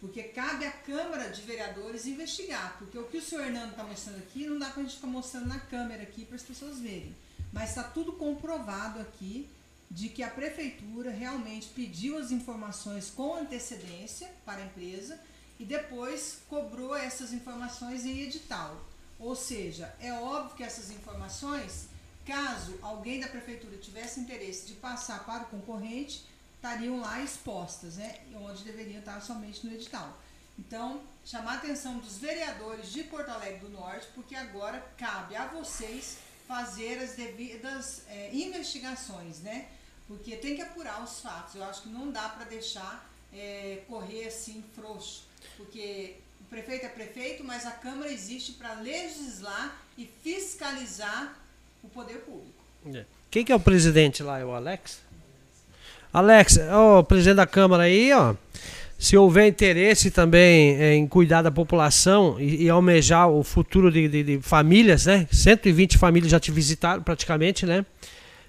Speaker 3: Porque cabe à Câmara de Vereadores investigar. Porque o que o senhor Hernando está mostrando aqui não dá para a gente ficar mostrando na câmera aqui para as pessoas verem mas está tudo comprovado aqui de que a prefeitura realmente pediu as informações com antecedência para a empresa e depois cobrou essas informações em edital. Ou seja, é óbvio que essas informações, caso alguém da prefeitura tivesse interesse de passar para o concorrente, estariam lá expostas, né? onde deveriam estar somente no edital. Então, chamar a atenção dos vereadores de Porto Alegre do Norte, porque agora cabe a vocês fazer as devidas é, investigações, né? Porque tem que apurar os fatos. Eu acho que não dá para deixar é, correr assim frouxo, porque o prefeito é prefeito, mas a Câmara existe para legislar e fiscalizar o poder público.
Speaker 1: É. Quem que é o presidente lá? É o Alex? Alex, o presidente da Câmara aí, ó se houver interesse também é, em cuidar da população e, e almejar o futuro de, de, de, famílias, né? 120 famílias já te visitaram praticamente, né?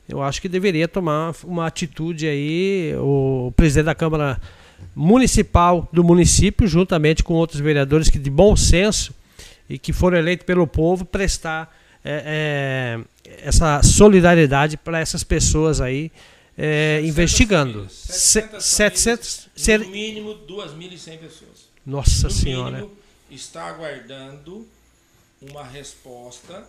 Speaker 1: Eu acho que deveria tomar uma atitude aí o presidente da Câmara Municipal do município, juntamente com outros vereadores que de bom senso e que foram eleitos pelo povo, prestar é, é, essa solidariedade para essas pessoas aí é, investigando. 700, 700
Speaker 2: ser... No mínimo 2.100 pessoas.
Speaker 1: Nossa no Senhora. Mínimo,
Speaker 2: está aguardando uma resposta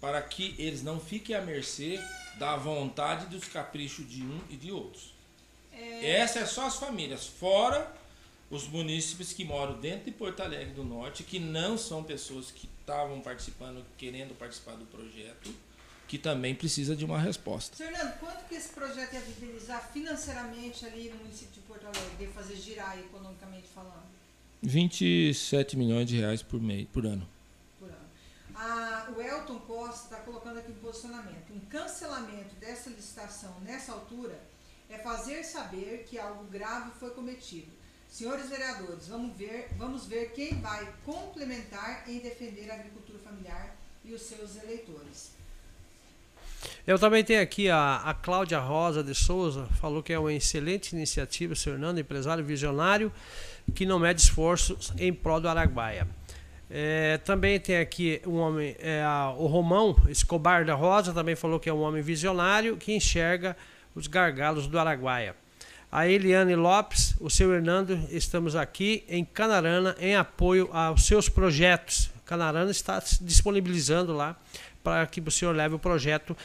Speaker 2: para que eles não fiquem à mercê da vontade e dos caprichos de um e de outros. É... Essa é só as famílias, fora os munícipes que moram dentro de Porto Alegre do Norte, que não são pessoas que estavam participando, querendo participar do projeto, que também precisa de uma resposta.
Speaker 3: Fernando, quanto que esse projeto ia viabilizar financeiramente ali no município de Porto Alegre, ia fazer girar economicamente falando?
Speaker 2: 27 milhões de reais por mês, por ano.
Speaker 3: Por ano. O Elton Costa está colocando aqui um posicionamento. Um cancelamento dessa licitação nessa altura é fazer saber que algo grave foi cometido. Senhores vereadores, vamos ver, vamos ver quem vai complementar em defender a agricultura familiar e os seus eleitores.
Speaker 1: Eu também tenho aqui a, a Cláudia Rosa de Souza, falou que é uma excelente iniciativa, seu Hernando, empresário visionário, que não mede esforços em prol do Araguaia. É, também tem aqui um homem, é, o Romão Escobar da Rosa, também falou que é um homem visionário que enxerga os gargalos do Araguaia. A Eliane Lopes, o seu Hernando, estamos aqui em Canarana em apoio aos seus projetos. Canarana está disponibilizando lá para que o senhor leve o projeto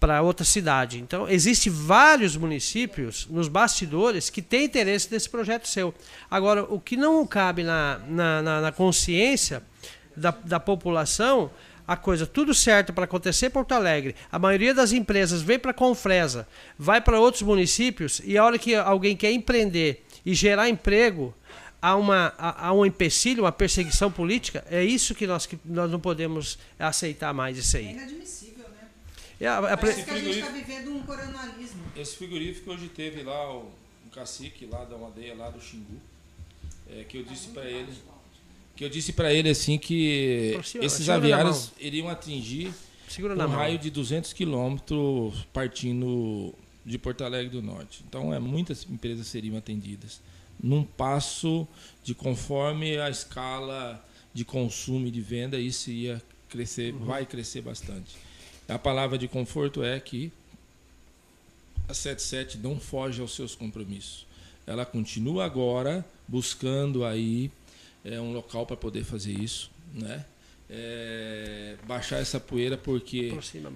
Speaker 1: para outra cidade. Então, existem vários municípios nos bastidores que têm interesse nesse projeto seu. Agora, o que não cabe na, na, na, na consciência da, da população a coisa tudo certo para acontecer em Porto Alegre, a maioria das empresas vem para Confresa, vai para outros municípios e a hora que alguém quer empreender e gerar emprego, há, uma, há, há um empecilho, uma perseguição política, é isso que nós, que nós não podemos aceitar mais isso aí.
Speaker 3: É inadmissível, né?
Speaker 1: É, a, a,
Speaker 3: Parece que a gente está vivendo um coronalismo.
Speaker 2: Esse frigorífico hoje teve lá o, um cacique lá da aldeia lá do Xingu, é, que eu disse para ele que eu disse para ele assim que esses aviários iriam atingir segura um raio de 200 quilômetros partindo de Porto Alegre do Norte. Então, é, muitas empresas seriam atendidas num passo de conforme a escala de consumo e de venda, isso ia crescer, uhum. vai crescer bastante. A palavra de conforto é que a 77 não foge aos seus compromissos. Ela continua agora buscando aí é, um local para poder fazer isso, né? É, baixar essa poeira porque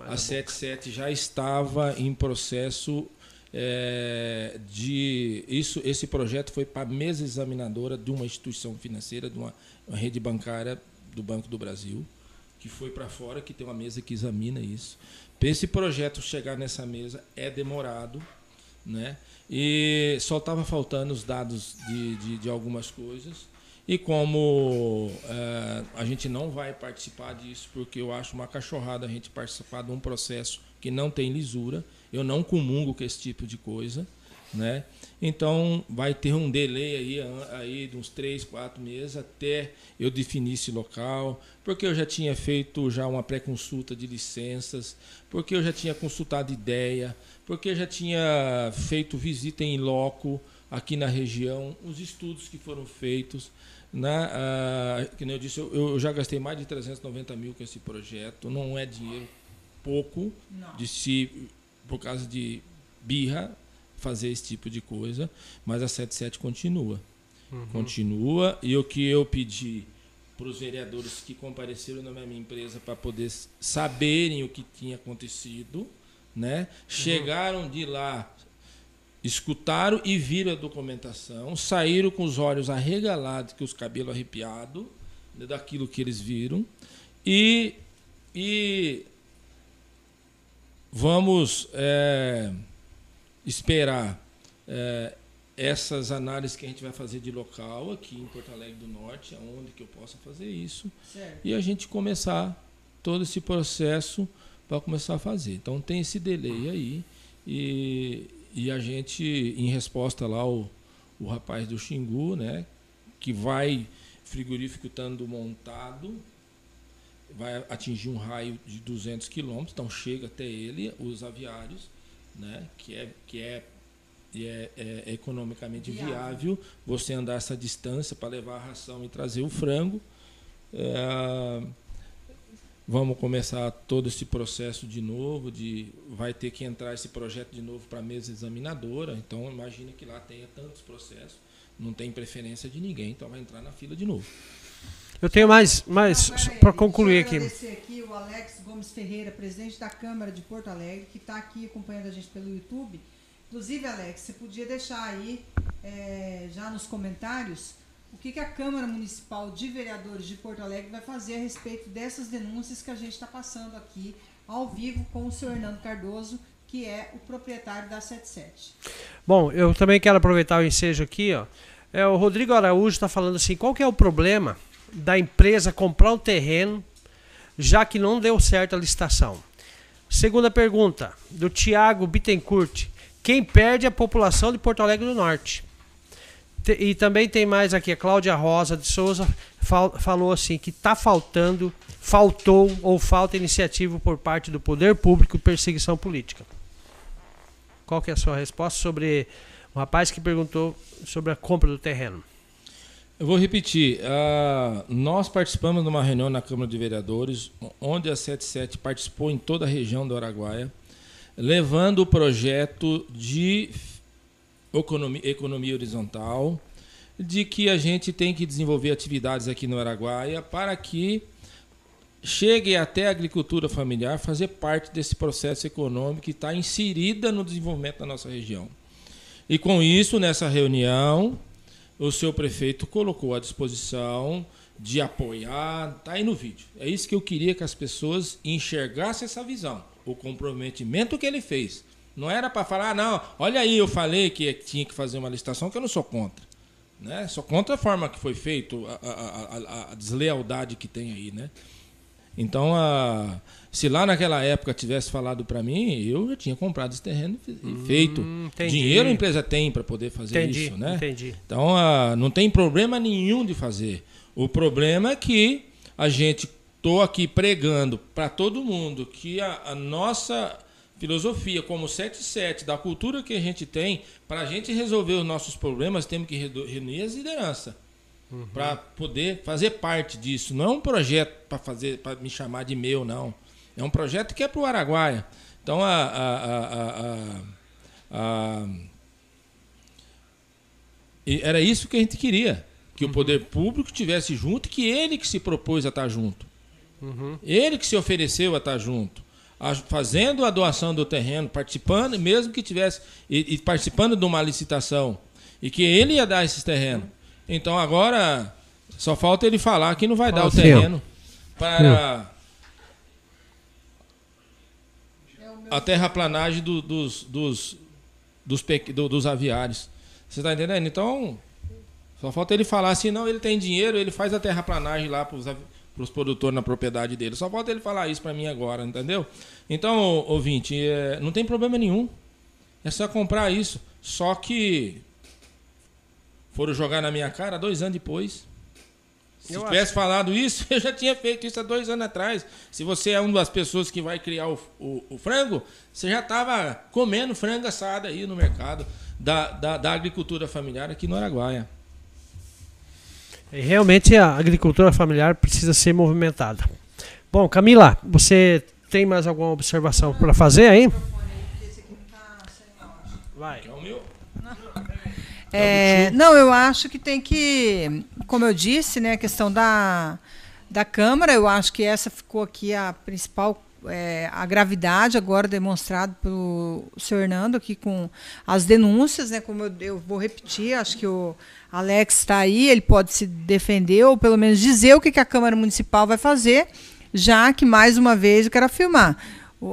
Speaker 2: a 77 já estava em processo é, de isso esse projeto foi para a mesa examinadora de uma instituição financeira de uma, uma rede bancária do Banco do Brasil que foi para fora que tem uma mesa que examina isso. Para esse projeto chegar nessa mesa é demorado né? E só estava faltando os dados de, de, de algumas coisas. E como é, a gente não vai participar disso, porque eu acho uma cachorrada a gente participar de um processo que não tem lisura, eu não comungo com esse tipo de coisa, né? Então vai ter um delay aí, aí de uns três, quatro meses até eu definir esse local, porque eu já tinha feito já uma pré-consulta de licenças, porque eu já tinha consultado ideia, porque eu já tinha feito visita em loco aqui na região, os estudos que foram feitos. Né? Ah, que nem eu disse, eu, eu, já gastei mais de 390 mil com esse projeto. Não é dinheiro pouco não. de se, por causa de birra, fazer esse tipo de coisa. Mas a 77 continua. Uhum. Continua. E o que eu pedi para os vereadores que compareceram na minha empresa para poder saberem o que tinha acontecido, né? Uhum. Chegaram de lá escutaram e viram a documentação, saíram com os olhos arregalados, com os cabelos arrepiados, né, daquilo que eles viram, e, e vamos é, esperar é, essas análises que a gente vai fazer de local aqui em Porto Alegre do Norte, aonde que eu possa fazer isso, certo. e a gente começar todo esse processo para começar a fazer. Então tem esse delay aí e e a gente, em resposta lá, o, o rapaz do Xingu, né, que vai, frigorífico estando montado, vai atingir um raio de 200 quilômetros, então chega até ele, os aviários, né, que é, que é, é, é economicamente viável. viável você andar essa distância para levar a ração e trazer o frango. É, Vamos começar todo esse processo de novo, de vai ter que entrar esse projeto de novo para a mesa examinadora. Então imagina que lá tenha tantos processos, não tem preferência de ninguém, então vai entrar na fila de novo.
Speaker 1: Eu tenho mais, mais para concluir aqui.
Speaker 3: agradecer aqui o Alex Gomes Ferreira, presidente da Câmara de Porto Alegre, que está aqui acompanhando a gente pelo YouTube. Inclusive, Alex, você podia deixar aí é, já nos comentários o que, que a Câmara Municipal de Vereadores de Porto Alegre vai fazer a respeito dessas denúncias que a gente está passando aqui ao vivo com o senhor Hernando Cardoso, que é o proprietário da 77.
Speaker 1: Bom, eu também quero aproveitar o ensejo aqui, ó. É, o Rodrigo Araújo está falando assim, qual que é o problema da empresa comprar um terreno, já que não deu certo a licitação? Segunda pergunta, do Tiago Bittencourt. Quem perde é a população de Porto Alegre do Norte. E também tem mais aqui, a Cláudia Rosa de Souza falou assim que está faltando, faltou ou falta iniciativa por parte do poder público perseguição política. Qual que é a sua resposta sobre o rapaz que perguntou sobre a compra do terreno?
Speaker 2: Eu vou repetir. Uh, nós participamos de uma reunião na Câmara de Vereadores, onde a 77 participou em toda a região do Araguaia, levando o projeto de economia, economia horizontal, de que a gente tem que desenvolver atividades aqui no Araguaia para que chegue até a agricultura familiar fazer parte desse processo econômico que está inserida no desenvolvimento da nossa região. E com isso, nessa reunião, o seu prefeito colocou à disposição de apoiar, está aí no vídeo. É isso que eu queria que as pessoas enxergassem essa visão, o comprometimento que ele fez não era para falar, ah, não, olha aí, eu falei que tinha que fazer uma licitação, que eu não sou contra. Né? Sou contra a forma que foi feito, a, a, a, a deslealdade que tem aí. Né? Então, a, se lá naquela época tivesse falado para mim, eu já tinha comprado esse terreno e hum, feito. Entendi. Dinheiro a empresa tem para poder fazer
Speaker 1: entendi,
Speaker 2: isso. Né?
Speaker 1: Entendi.
Speaker 2: Então, a, não tem problema nenhum de fazer. O problema é que a gente estou aqui pregando para todo mundo que a, a nossa filosofia como 77, da cultura que a gente tem, para a gente resolver os nossos problemas, temos que reunir as lideranças. Uhum. Para poder fazer parte disso. Não é um projeto para fazer para me chamar de meu, não. É um projeto que é para o Araguaia. Então, a, a, a, era isso que a gente queria. Que uhum. o poder público estivesse junto, que ele que se propôs a estar junto. Uhum. Ele que se ofereceu a estar junto fazendo a doação do terreno, participando, mesmo que tivesse e, e, participando de uma licitação e que ele ia dar esses terrenos. Então agora só falta ele falar que não vai dar o terreno para a terraplanagem do, dos, dos, dos, dos, dos aviários. Você está entendendo? Então só falta ele falar assim, não, ele tem dinheiro, ele faz a terraplanagem lá para os para os produtores na propriedade dele. Só falta ele falar isso para mim agora, entendeu? Então, ouvinte, é, não tem problema nenhum. É só comprar isso. Só que foram jogar na minha cara dois anos depois. Se eu tivesse acho... falado isso, eu já tinha feito isso há dois anos atrás. Se você é uma das pessoas que vai criar o, o, o frango, você já estava comendo frango assado aí no mercado da, da, da agricultura familiar aqui no Araguaia.
Speaker 1: Realmente a agricultura familiar precisa ser movimentada. Bom, Camila, você tem mais alguma observação para fazer aí?
Speaker 3: Vai. É, não, eu acho que tem que, como eu disse, né, a questão da, da Câmara, eu acho que essa ficou aqui a principal é, a gravidade agora demonstrado pelo senhor Hernando aqui com as denúncias, né? Como eu, eu vou repetir, acho que o Alex está aí, ele pode se defender ou pelo menos dizer o que, que a Câmara Municipal vai fazer, já que mais uma vez eu quero afirmar,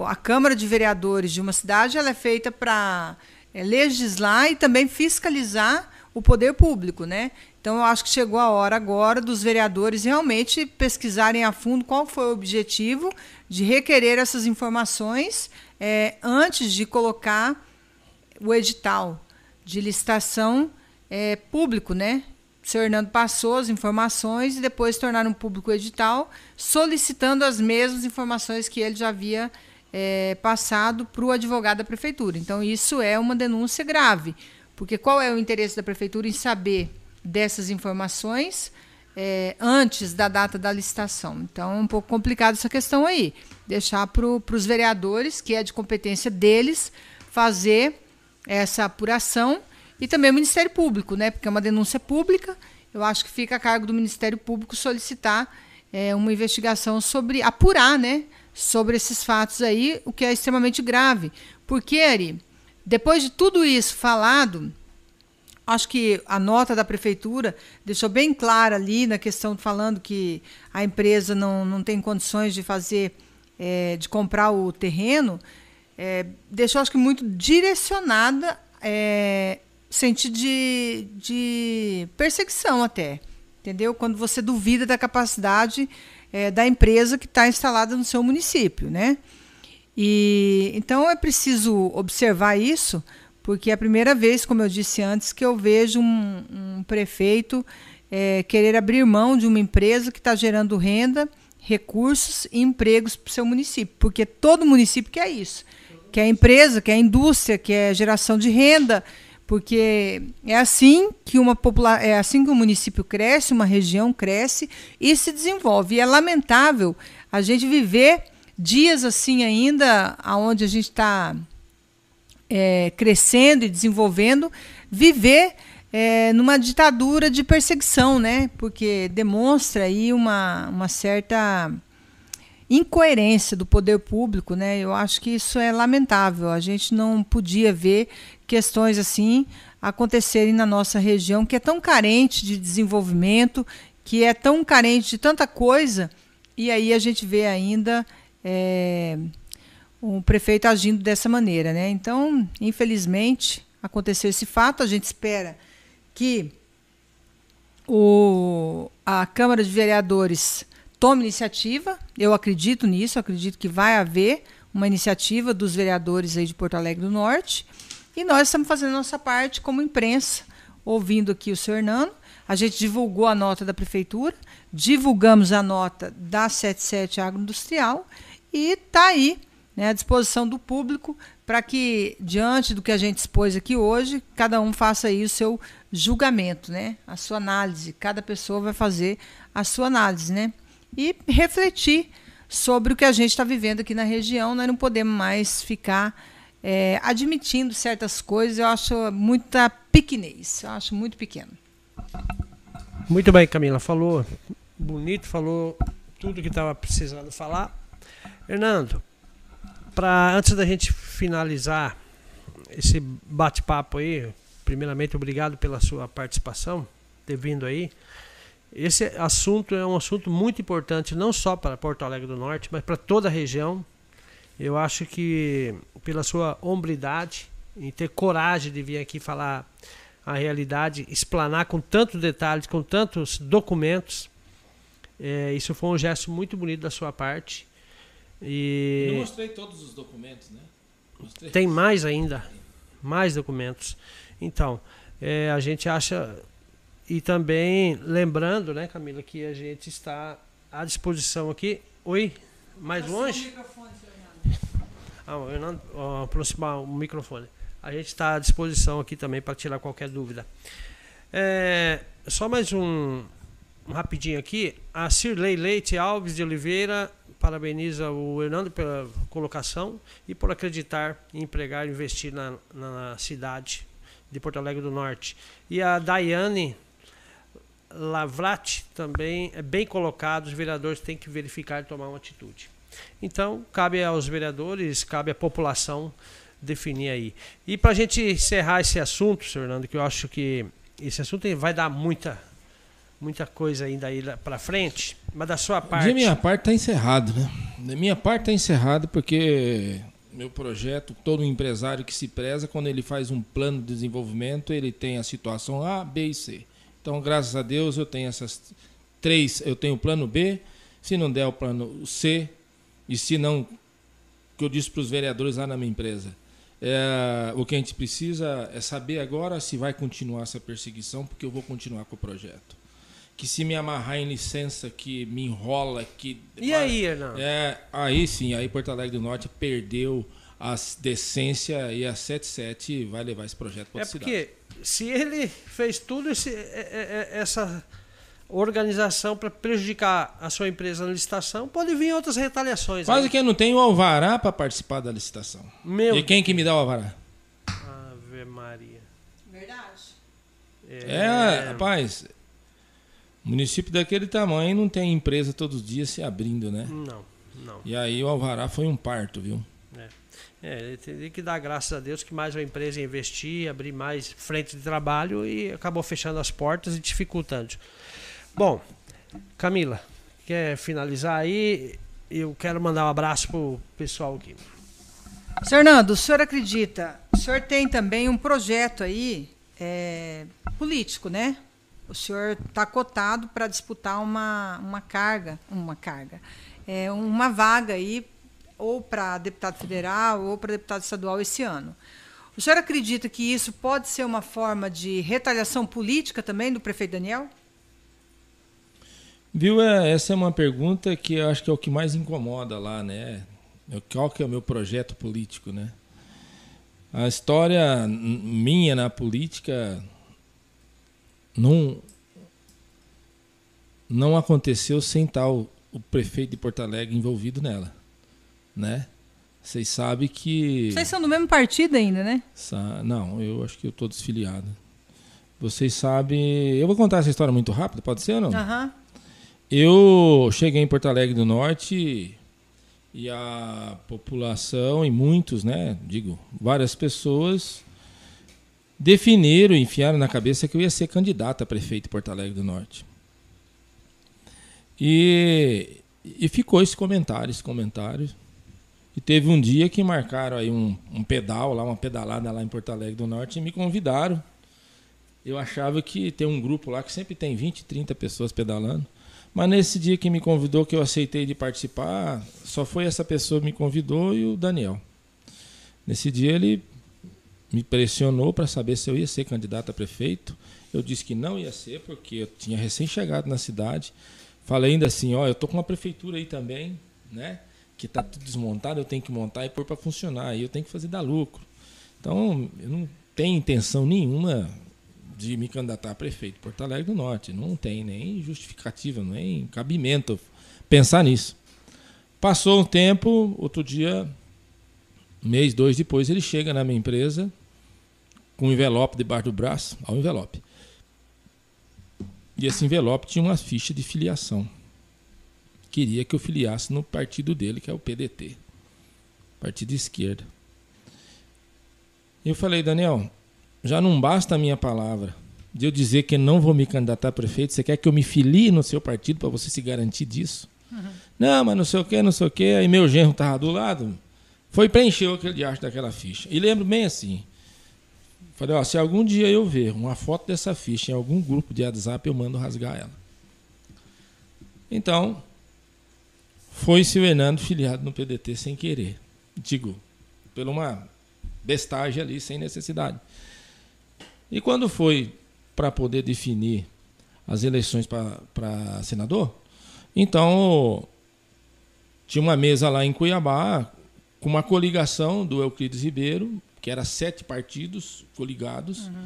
Speaker 3: a Câmara de Vereadores de uma cidade ela é feita para é, legislar e também fiscalizar o poder público, né? Então eu acho que chegou a hora agora dos vereadores realmente pesquisarem a fundo qual foi o objetivo de requerer essas informações é, antes de colocar o edital de licitação é, público, né? O senhor Hernando passou as informações e depois tornaram público o edital, solicitando as mesmas informações que ele já havia é, passado para o advogado da prefeitura. Então, isso é uma denúncia grave, porque qual é o interesse da prefeitura em saber dessas informações é, antes da data da licitação. Então, é um pouco complicado essa questão aí. Deixar para os vereadores, que é de competência deles, fazer essa apuração e também o Ministério Público, né? Porque é uma denúncia pública. Eu acho que fica a cargo do Ministério Público solicitar é, uma investigação sobre apurar, né? Sobre esses fatos aí, o que é extremamente grave. Porque, Ari, depois de tudo isso falado, Acho que a nota da prefeitura deixou bem clara ali na questão falando que a empresa não, não tem condições de fazer, é, de comprar o terreno, é, deixou acho que muito direcionada é, sentido de, de perseguição até, entendeu? Quando você duvida da capacidade é, da empresa que está instalada no seu município, né? E então é preciso observar isso, porque é a primeira vez, como eu disse antes, que eu vejo um, um prefeito é, querer abrir mão de uma empresa que está gerando renda, recursos e empregos para o seu município, porque todo município quer isso, quer empresa, quer indústria, quer geração de renda, porque é assim que uma popula é assim que um município cresce, uma região cresce e se desenvolve. E é lamentável a gente viver dias assim ainda, aonde a gente está é, crescendo e desenvolvendo, viver é, numa ditadura de perseguição, né? Porque demonstra aí uma, uma certa incoerência do poder público, né? Eu acho que isso é lamentável. A gente não podia ver questões assim acontecerem na nossa região, que é tão carente de desenvolvimento, que é tão carente de tanta coisa, e aí a gente vê ainda é, o prefeito agindo dessa maneira. Né? Então, infelizmente, aconteceu esse fato. A gente espera que o, a Câmara de Vereadores tome iniciativa. Eu acredito nisso, acredito que vai haver uma iniciativa dos vereadores aí de Porto Alegre do Norte e nós estamos fazendo nossa parte como imprensa, ouvindo aqui o senhor Hernando. A gente divulgou a nota da prefeitura, divulgamos a nota da 77 Agroindustrial e está aí né, à disposição do público para que, diante do que a gente expôs aqui hoje, cada um faça aí o seu julgamento, né, a sua análise. Cada pessoa vai fazer a sua análise né, e refletir sobre o que a gente está vivendo aqui na região. Nós não podemos mais ficar é, admitindo certas coisas, eu acho muita pequenez, eu acho muito pequeno.
Speaker 1: Muito bem, Camila, falou bonito, falou tudo que estava precisando falar. Hernando, para antes da gente finalizar esse bate-papo aí, primeiramente obrigado pela sua participação, ter vindo aí. Esse assunto é um assunto muito importante não só para Porto Alegre do Norte, mas para toda a região. Eu acho que pela sua hombridade e ter coragem de vir aqui falar a realidade, explanar com tantos detalhes, com tantos documentos. É, isso foi um gesto muito bonito da sua parte.
Speaker 2: E Eu mostrei todos os documentos, né?
Speaker 1: Mostrei. Tem mais ainda, mais documentos. Então, é, a gente acha e também lembrando, né, Camila, que a gente está à disposição aqui. Oi, mais longe? Microfone, ah, Fernando, aproximar o microfone. A gente está à disposição aqui também para tirar qualquer dúvida. É, só mais um, um, rapidinho aqui. A Cirlei Leite Alves de Oliveira parabeniza o Hernando pela colocação e por acreditar em empregar e investir na, na cidade de Porto Alegre do Norte. E a Daiane Lavrati também é bem colocado, os vereadores têm que verificar e tomar uma atitude. Então, cabe aos vereadores, cabe à população definir aí. E para a gente encerrar esse assunto, senhor Fernando, que eu acho que esse assunto vai dar muita, muita coisa ainda aí para frente, mas da sua parte.
Speaker 2: De minha parte está encerrado, né? Da minha parte está encerrado porque meu projeto, todo empresário que se preza, quando ele faz um plano de desenvolvimento, ele tem a situação A, B e C. Então, graças a Deus, eu tenho essas três. Eu tenho o plano B, se não der o plano C, e se não, que eu disse para os vereadores lá na minha empresa, é, o que a gente precisa é saber agora se vai continuar essa perseguição, porque eu vou continuar com o projeto. Que se me amarrar em licença, que me enrola, que.
Speaker 1: E aí, Hernão?
Speaker 2: É, aí sim, aí Porto Alegre do Norte perdeu a decência e a 77 vai levar esse projeto para
Speaker 1: É porque se ele fez tudo esse, é, é, é, essa organização para prejudicar a sua empresa na licitação, pode vir outras retaliações.
Speaker 2: Quase aí. que eu não tenho o alvará para participar da licitação. Meu e quem que me dá o alvará?
Speaker 1: Ave Maria.
Speaker 3: Verdade.
Speaker 2: É, é rapaz. Município daquele tamanho não tem empresa todos os dias se abrindo, né?
Speaker 1: Não, não.
Speaker 2: E aí o alvará foi um parto, viu?
Speaker 1: É. É, ele tem que dar graças a Deus que mais uma empresa investir, abrir mais frente de trabalho e acabou fechando as portas e dificultando. Bom, Camila, quer finalizar aí? Eu quero mandar um abraço pro pessoal aqui.
Speaker 3: Fernando, o senhor acredita? O senhor tem também um projeto aí é, político, né? O senhor está cotado para disputar uma, uma carga, uma carga, é, uma vaga aí, ou para deputado federal ou para deputado estadual esse ano. O senhor acredita que isso pode ser uma forma de retaliação política também do prefeito Daniel?
Speaker 2: Viu, é, essa é uma pergunta que eu acho que é o que mais incomoda lá, né? Qual que é o meu projeto político, né? A história minha na política não, não aconteceu sem tal o prefeito de Porto Alegre envolvido nela, né? Vocês sabem que...
Speaker 3: Vocês são do mesmo partido ainda, né?
Speaker 2: Não, eu acho que eu estou desfiliado. Vocês sabem... Eu vou contar essa história muito rápido, pode ser ou não?
Speaker 3: Aham. Uhum.
Speaker 2: Eu cheguei em Porto Alegre do Norte e a população, e muitos, né, digo, várias pessoas definiram, enfiaram na cabeça que eu ia ser candidato a prefeito de Porto Alegre do Norte. E, e ficou esse comentário, esse comentário. E teve um dia que marcaram aí um, um pedal lá, uma pedalada lá em Porto Alegre do Norte e me convidaram. Eu achava que tem um grupo lá que sempre tem 20, 30 pessoas pedalando. Mas nesse dia que me convidou, que eu aceitei de participar, só foi essa pessoa que me convidou e o Daniel. Nesse dia ele me pressionou para saber se eu ia ser candidato a prefeito. Eu disse que não ia ser, porque eu tinha recém-chegado na cidade. Falei ainda assim, ó, eu tô com uma prefeitura aí também, né? Que tá tudo desmontado, eu tenho que montar e pôr para funcionar, e eu tenho que fazer dar lucro. Então, eu não tenho intenção nenhuma de me candidatar a prefeito de Porto Alegre do Norte. Não tem nem justificativa, nem cabimento pensar nisso. Passou um tempo, outro dia, mês, dois depois, ele chega na minha empresa com um envelope debaixo do braço, ao envelope. E esse envelope tinha uma ficha de filiação. Queria que eu filiasse no partido dele, que é o PDT, partido esquerda. E eu falei, Daniel, já não basta a minha palavra de eu dizer que não vou me candidatar a prefeito. Você quer que eu me filie no seu partido para você se garantir disso? Uhum. Não, mas não sei o que, não sei o que. Aí meu genro estava do lado, foi preencher aquele diacho daquela ficha. E lembro bem assim. Falei, ó, se algum dia eu ver uma foto dessa ficha em algum grupo de WhatsApp, eu mando rasgar ela. Então, foi-se o Hernando filiado no PDT sem querer. Digo, por uma bestagem ali, sem necessidade. E quando foi para poder definir as eleições para senador, então tinha uma mesa lá em Cuiabá com uma coligação do Euclides Ribeiro, que era sete partidos coligados, uhum.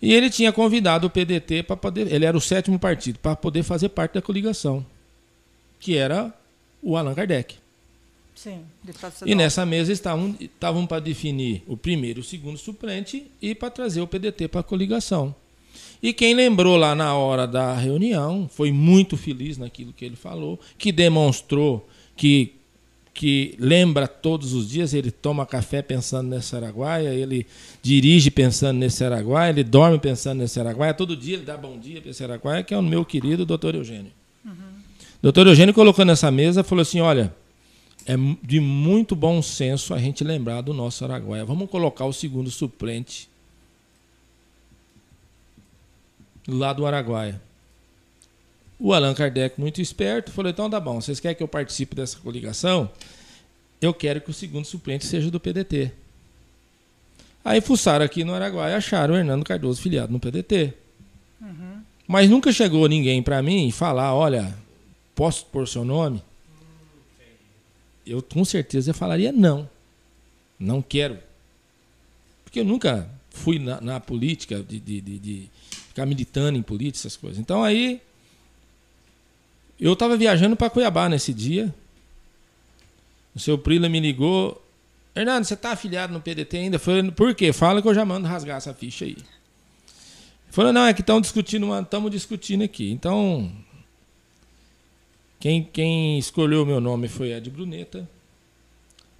Speaker 2: e ele tinha convidado o PDT para poder, ele era o sétimo partido, para poder fazer parte da coligação, que era o Allan Kardec.
Speaker 3: Sim,
Speaker 2: e nessa mesa estavam, estavam para definir o primeiro e o segundo suplente e para trazer o PDT para a coligação. E quem lembrou lá na hora da reunião foi muito feliz naquilo que ele falou, que demonstrou que, que lembra todos os dias, ele toma café pensando nesse Araguaia, ele dirige pensando nesse Araguaia, ele dorme pensando nesse Araguaia, todo dia ele dá bom dia para esse Araguaia, que é o meu querido doutor Eugênio. Uhum. Doutor Eugênio colocou nessa mesa falou assim: olha é de muito bom senso a gente lembrar do nosso Araguaia. Vamos colocar o segundo suplente lá do Araguaia. O Allan Kardec, muito esperto, falou: então tá bom, vocês querem que eu participe dessa coligação? Eu quero que o segundo suplente seja do PDT. Aí fuçaram aqui no Araguaia e acharam o Hernando Cardoso filiado no PDT. Uhum. Mas nunca chegou ninguém para mim falar: olha, posso pôr seu nome? Eu com certeza falaria não. Não quero. Porque eu nunca fui na, na política, de, de, de, de, ficar militando em política, essas coisas. Então aí, eu estava viajando para Cuiabá nesse dia. O seu Prila me ligou. Hernando, você está afiliado no PDT ainda? Falei, por quê? Fala que eu já mando rasgar essa ficha aí. Falou, não, é que estão discutindo, estamos discutindo aqui. Então, quem, quem escolheu o meu nome foi Ed Bruneta.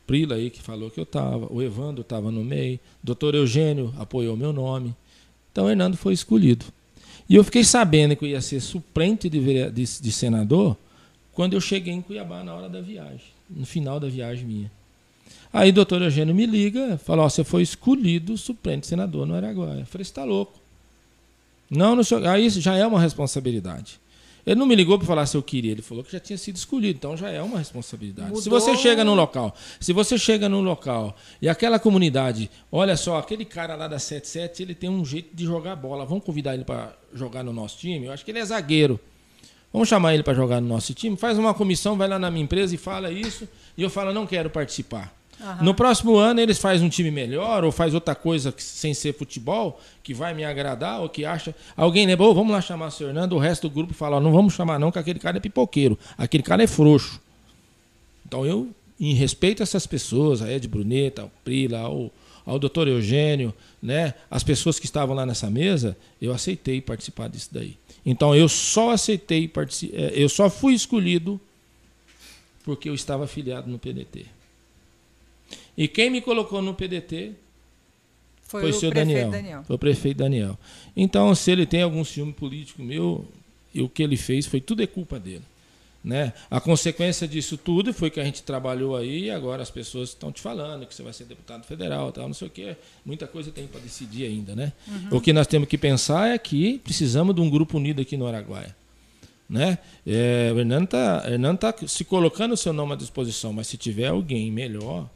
Speaker 2: Prila aí que falou que eu estava, o Evandro estava no meio, doutor Eugênio apoiou meu nome. Então o Hernando foi escolhido. E eu fiquei sabendo que eu ia ser suplente de, de, de senador quando eu cheguei em Cuiabá na hora da viagem, no final da viagem minha. Aí o doutor Eugênio me liga, fala, ó, você foi escolhido suplente senador no Araguaia. Eu falei, você está louco. Não, não aí já é uma responsabilidade. Ele não me ligou para falar se eu queria, ele falou que já tinha sido escolhido, então já é uma responsabilidade. Mudou. Se você chega num local, se você chega num local e aquela comunidade, olha só, aquele cara lá da 77, ele tem um jeito de jogar bola, vamos convidar ele para jogar no nosso time? Eu acho que ele é zagueiro. Vamos chamar ele para jogar no nosso time? Faz uma comissão, vai lá na minha empresa e fala isso, e eu falo, não quero participar. Uhum. No próximo ano eles fazem um time melhor ou faz outra coisa sem ser futebol que vai me agradar ou que acha. Alguém lembra, oh, vamos lá chamar o senhor Hernando, o resto do grupo fala, oh, não vamos chamar não, que aquele cara é pipoqueiro, aquele cara é frouxo. Então eu, em respeito a essas pessoas, a Ed Bruneta, ao Prila, ao, ao doutor Eugênio, né, as pessoas que estavam lá nessa mesa, eu aceitei participar disso daí. Então eu só aceitei, é, eu só fui escolhido porque eu estava afiliado no PDT. E quem me colocou no PDT foi, foi o seu Daniel, Daniel. Foi o prefeito Daniel. Então, se ele tem algum ciúme político meu, e o que ele fez foi tudo é culpa dele. Né? A consequência disso tudo foi que a gente trabalhou aí e agora as pessoas estão te falando que você vai ser deputado federal, tal, não sei o quê. Muita coisa tem para decidir ainda, né? Uhum. O que nós temos que pensar é que precisamos de um grupo unido aqui no Araguaia. Né? É, o Hernando está tá se colocando o seu nome à disposição, mas se tiver alguém melhor,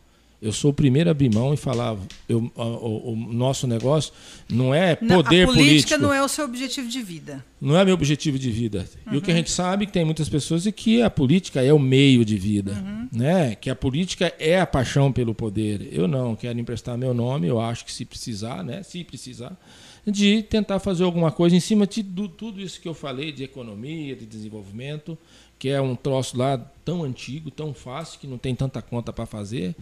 Speaker 2: eu sou o primeiro a abrir mão e falar, eu, o, o, nosso negócio não é poder político. A política
Speaker 3: não é o seu objetivo de vida.
Speaker 2: Não é meu objetivo de vida. Uhum. E o que a uhum. gente sabe é que tem muitas pessoas e que a política é o meio de vida, uhum. né? Que a política é a paixão pelo poder. Eu não quero emprestar meu nome, eu acho que se precisar, né? Se precisar, de tentar fazer alguma coisa em cima de tudo isso que eu falei de economia, de desenvolvimento, que é um troço lá tão antigo, tão fácil que não tem tanta conta para fazer.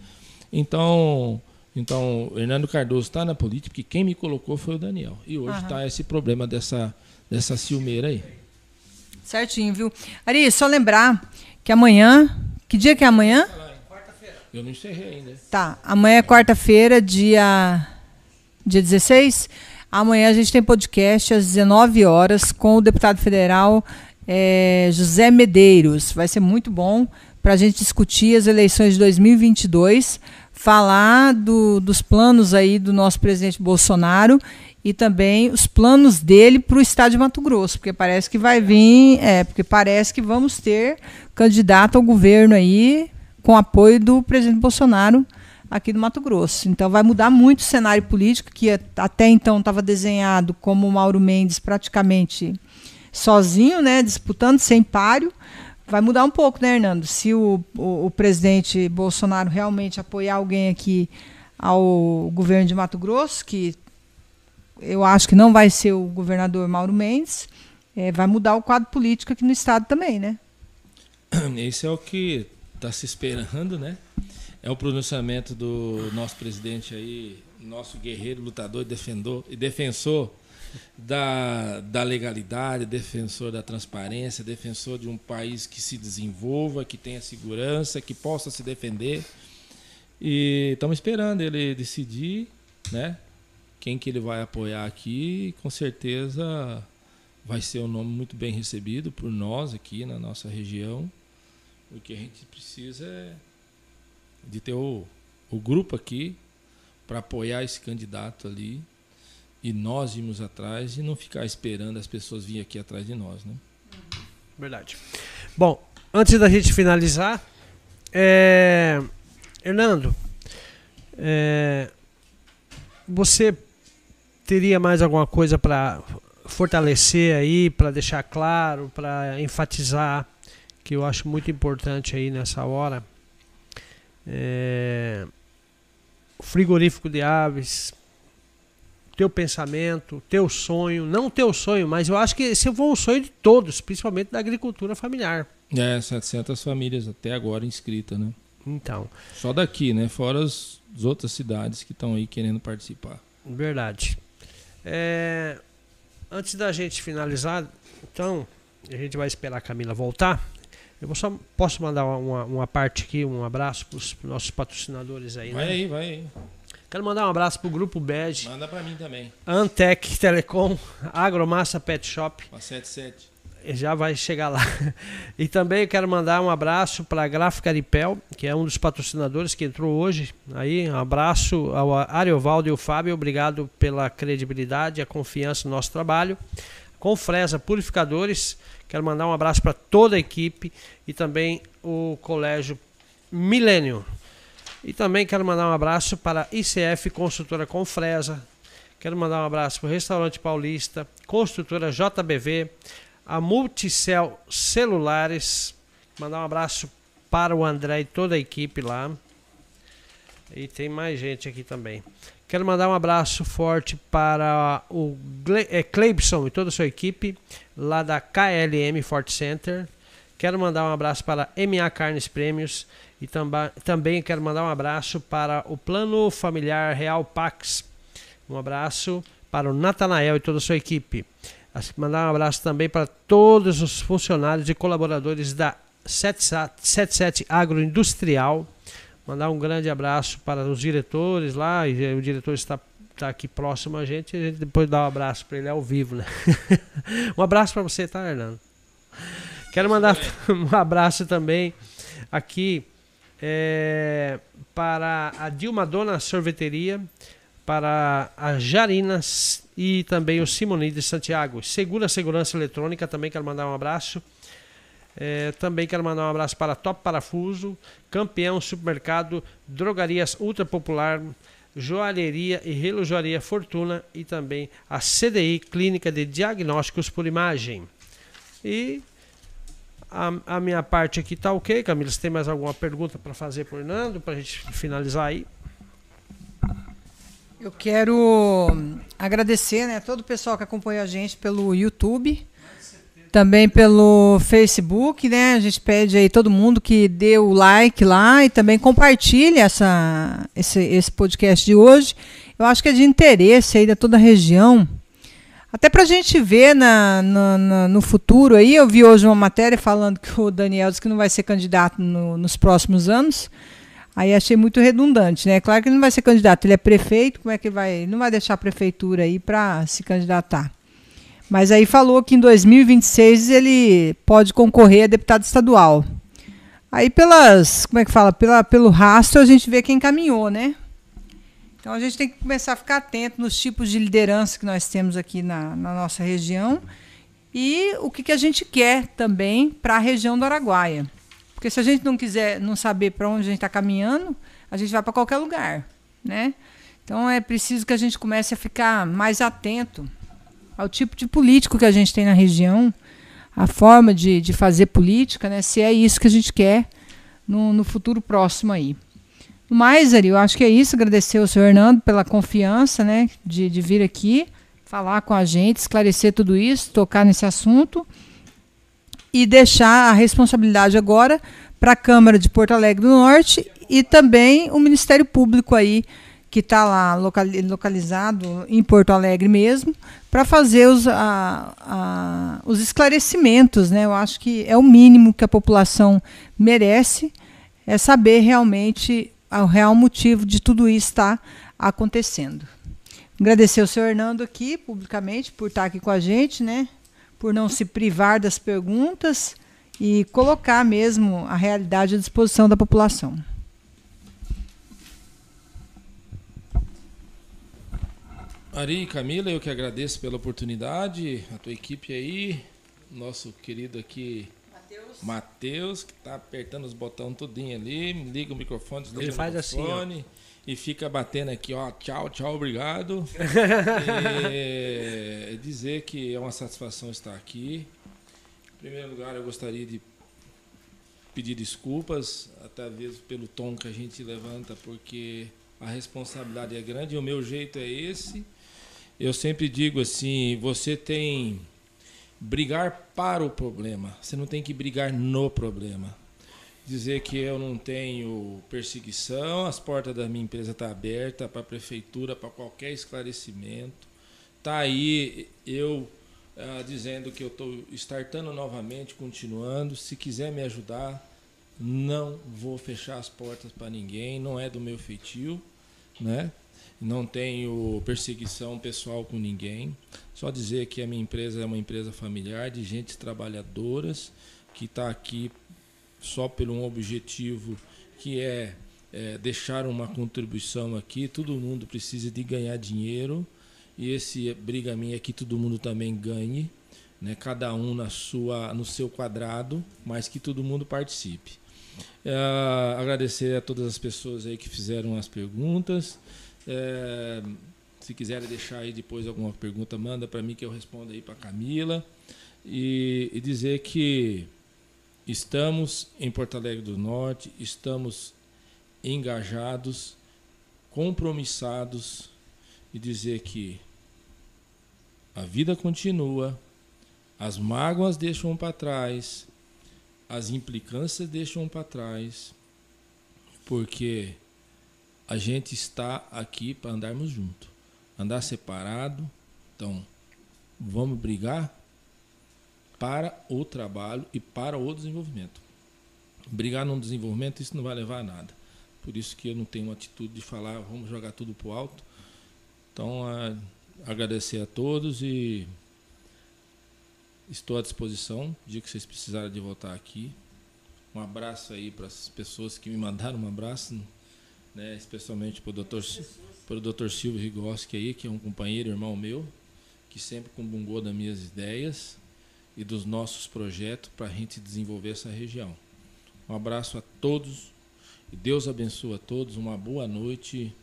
Speaker 2: Então, então Hernando Cardoso está na política, porque quem me colocou foi o Daniel. E hoje está uhum. esse problema dessa, dessa ciumeira aí.
Speaker 3: Certinho, viu? Ari, só lembrar que amanhã. Que dia que é amanhã?
Speaker 2: Quarta-feira. Eu não encerrei ainda.
Speaker 3: Tá. Amanhã é quarta-feira, dia, dia 16. Amanhã a gente tem podcast às 19 horas com o deputado federal é, José Medeiros. Vai ser muito bom para a gente discutir as eleições de 2022 falar do, dos planos aí do nosso presidente Bolsonaro e também os planos dele para o estado de Mato Grosso, porque parece que vai vir, é, porque parece que vamos ter candidato ao governo aí com apoio do presidente Bolsonaro aqui do Mato Grosso. Então vai mudar muito o cenário político que até então estava desenhado como Mauro Mendes praticamente sozinho, né, disputando sem páreo vai mudar um pouco, né, Hernando? Se o, o, o, presidente Bolsonaro realmente apoiar alguém aqui ao governo de Mato Grosso, que eu acho que não vai ser o governador Mauro Mendes, é, vai mudar o quadro político aqui no estado também, né?
Speaker 2: Esse é o que está se esperando, né? É o pronunciamento do nosso presidente aí, nosso guerreiro, lutador, defendor e defensor da, da legalidade, defensor da transparência, defensor de um país que se desenvolva, que tenha segurança, que possa se defender. E estamos esperando ele decidir, né? Quem que ele vai apoiar aqui, com certeza vai ser um nome muito bem recebido por nós aqui na nossa região. O que a gente precisa é de ter o, o grupo aqui para apoiar esse candidato ali e nós irmos atrás e não ficar esperando as pessoas virem aqui atrás de nós, né?
Speaker 1: Verdade. Bom, antes da gente finalizar, é... Hernando, é... você teria mais alguma coisa para fortalecer aí, para deixar claro, para enfatizar, que eu acho muito importante aí nessa hora? É... Frigorífico de aves, teu pensamento, teu sonho, não teu sonho, mas eu acho que esse foi um sonho de todos, principalmente da agricultura familiar.
Speaker 2: É, 700 famílias até agora inscritas, né?
Speaker 1: Então.
Speaker 2: Só daqui, né? Fora as, as outras cidades que estão aí querendo participar.
Speaker 1: Verdade. É, antes da gente finalizar, então, a gente vai esperar a Camila voltar. Eu vou só posso mandar uma, uma parte aqui, um abraço para os nossos patrocinadores aí,
Speaker 2: Vai
Speaker 1: né?
Speaker 2: aí, vai aí.
Speaker 1: Quero mandar um abraço pro Grupo Bege,
Speaker 2: Manda pra mim também.
Speaker 1: Antec Telecom, Agromassa Pet Shop.
Speaker 2: Uma 77.
Speaker 1: Já vai chegar lá. E também quero mandar um abraço para a Gráfica Aripel, que é um dos patrocinadores que entrou hoje. Aí, um abraço ao Ariovaldo e ao Fábio, obrigado pela credibilidade, a confiança no nosso trabalho. Com Fresa Purificadores, quero mandar um abraço para toda a equipe e também o Colégio Milênio. E também quero mandar um abraço para a ICF Construtora Confresa. Quero mandar um abraço para o Restaurante Paulista, Construtora JBV, a Multicel Celulares. Mandar um abraço para o André e toda a equipe lá. E tem mais gente aqui também. Quero mandar um abraço forte para o é, Cleibson e toda a sua equipe lá da KLM Fort Center. Quero mandar um abraço para MA Carnes Prêmios e tamba, também quero mandar um abraço para o Plano Familiar Real Pax. Um abraço para o Natanael e toda a sua equipe. Mandar um abraço também para todos os funcionários e colaboradores da 77 Agroindustrial. Mandar um grande abraço para os diretores lá. E o diretor está, está aqui próximo a gente. A gente depois dá um abraço para ele ao vivo, né? um abraço para você, tá, Hernando? Quero mandar um abraço também aqui é, para a Dilma Dona Sorveteria, para a Jarinas e também o Simoni de Santiago. Segura Segurança Eletrônica, também quero mandar um abraço. É, também quero mandar um abraço para Top Parafuso, Campeão Supermercado, Drogarias Ultra Popular, Joalheria e Relojoaria Fortuna e também a CDI Clínica de Diagnósticos por Imagem. E a, a minha parte aqui tá ok, Camila. Você tem mais alguma pergunta para fazer por Nando, para a gente finalizar aí?
Speaker 3: Eu quero agradecer né, todo o pessoal que acompanha a gente pelo YouTube, também pelo Facebook, né? A gente pede aí todo mundo que dê o like lá e também compartilhe essa, esse, esse podcast de hoje. Eu acho que é de interesse aí da toda a região. Até para a gente ver na, na, na, no futuro aí, eu vi hoje uma matéria falando que o Daniel disse que não vai ser candidato no, nos próximos anos. Aí achei muito redundante, né? Claro que ele não vai ser candidato, ele é prefeito, como é que vai? Ele não vai deixar a prefeitura aí para se candidatar. Mas aí falou que em 2026 ele pode concorrer a deputado estadual. Aí pelas, como é que fala? Pela, pelo rastro a gente vê quem caminhou, né? Então a gente tem que começar a ficar atento nos tipos de liderança que nós temos aqui na, na nossa região e o que, que a gente quer também para a região do Araguaia. Porque se a gente não quiser não saber para onde a gente está caminhando, a gente vai para qualquer lugar, né? Então é preciso que a gente comece a ficar mais atento ao tipo de político que a gente tem na região, a forma de, de fazer política, né? Se é isso que a gente quer no, no futuro próximo aí. No mais, Ari, eu acho que é isso. Agradecer ao senhor Hernando pela confiança, né? De, de vir aqui falar com a gente, esclarecer tudo isso, tocar nesse assunto e deixar a responsabilidade agora para a Câmara de Porto Alegre do Norte e também o Ministério Público aí que está lá localizado em Porto Alegre mesmo, para fazer os, a, a, os esclarecimentos. Né? Eu acho que é o mínimo que a população merece, é saber realmente o real motivo de tudo isso estar tá acontecendo. Agradecer ao senhor Hernando aqui, publicamente, por estar aqui com a gente, né? por não se privar das perguntas e colocar mesmo a realidade à disposição da população.
Speaker 2: Ari e Camila, eu que agradeço pela oportunidade, a tua equipe aí, nosso querido aqui Matheus, que está apertando os botões tudinho ali, liga o microfone, desliga
Speaker 1: Ele
Speaker 2: o
Speaker 1: faz
Speaker 2: microfone assim, e fica batendo aqui, ó, tchau, tchau, obrigado. e dizer que é uma satisfação estar aqui. Em primeiro lugar, eu gostaria de pedir desculpas, até vezes pelo tom que a gente levanta, porque a responsabilidade é grande e o meu jeito é esse. Eu sempre digo assim, você tem brigar para o problema, você não tem que brigar no problema. Dizer que eu não tenho perseguição, as portas da minha empresa estão tá abertas para a prefeitura, para qualquer esclarecimento. Tá aí, eu uh, dizendo que eu estou startando novamente, continuando. Se quiser me ajudar, não vou fechar as portas para ninguém, não é do meu feitio, né? Não tenho perseguição pessoal com ninguém. Só dizer que a minha empresa é uma empresa familiar de gente trabalhadoras que está aqui só por um objetivo que é, é deixar uma contribuição aqui. Todo mundo precisa de ganhar dinheiro e esse briga minha é que todo mundo também ganhe, né? Cada um na sua, no seu quadrado, mas que todo mundo participe. É, agradecer a todas as pessoas aí que fizeram as perguntas. É, se quiserem deixar aí depois alguma pergunta, manda para mim que eu respondo aí para Camila. E, e dizer que estamos em Porto Alegre do Norte, estamos engajados, compromissados e dizer que a vida continua, as mágoas deixam para trás, as implicâncias deixam para trás, porque a gente está aqui para andarmos juntos. Andar separado, então vamos brigar para o trabalho e para o desenvolvimento. Brigar no desenvolvimento, isso não vai levar a nada. Por isso que eu não tenho uma atitude de falar, vamos jogar tudo para o alto. Então, a, agradecer a todos e estou à disposição, dia que vocês precisarem de voltar aqui. Um abraço aí para as pessoas que me mandaram um abraço, né, especialmente para o doutor, doutor Silvio Rigoski aí, que é um companheiro, irmão meu, que sempre combungou das minhas ideias e dos nossos projetos para a gente desenvolver essa região. Um abraço a todos e Deus abençoe a todos. Uma boa noite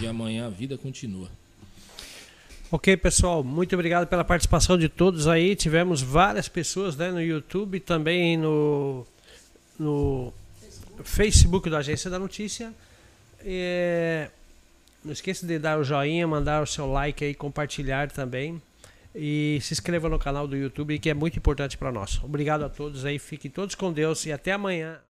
Speaker 2: e amanhã a vida continua.
Speaker 1: Ok, pessoal, muito obrigado pela participação de todos aí. Tivemos várias pessoas né, no YouTube, também no, no Facebook da Agência da Notícia. É, não esqueça de dar o joinha, mandar o seu like aí, compartilhar também. E se inscreva no canal do YouTube, que é muito importante para nós. Obrigado a todos aí, fiquem todos com Deus e até amanhã.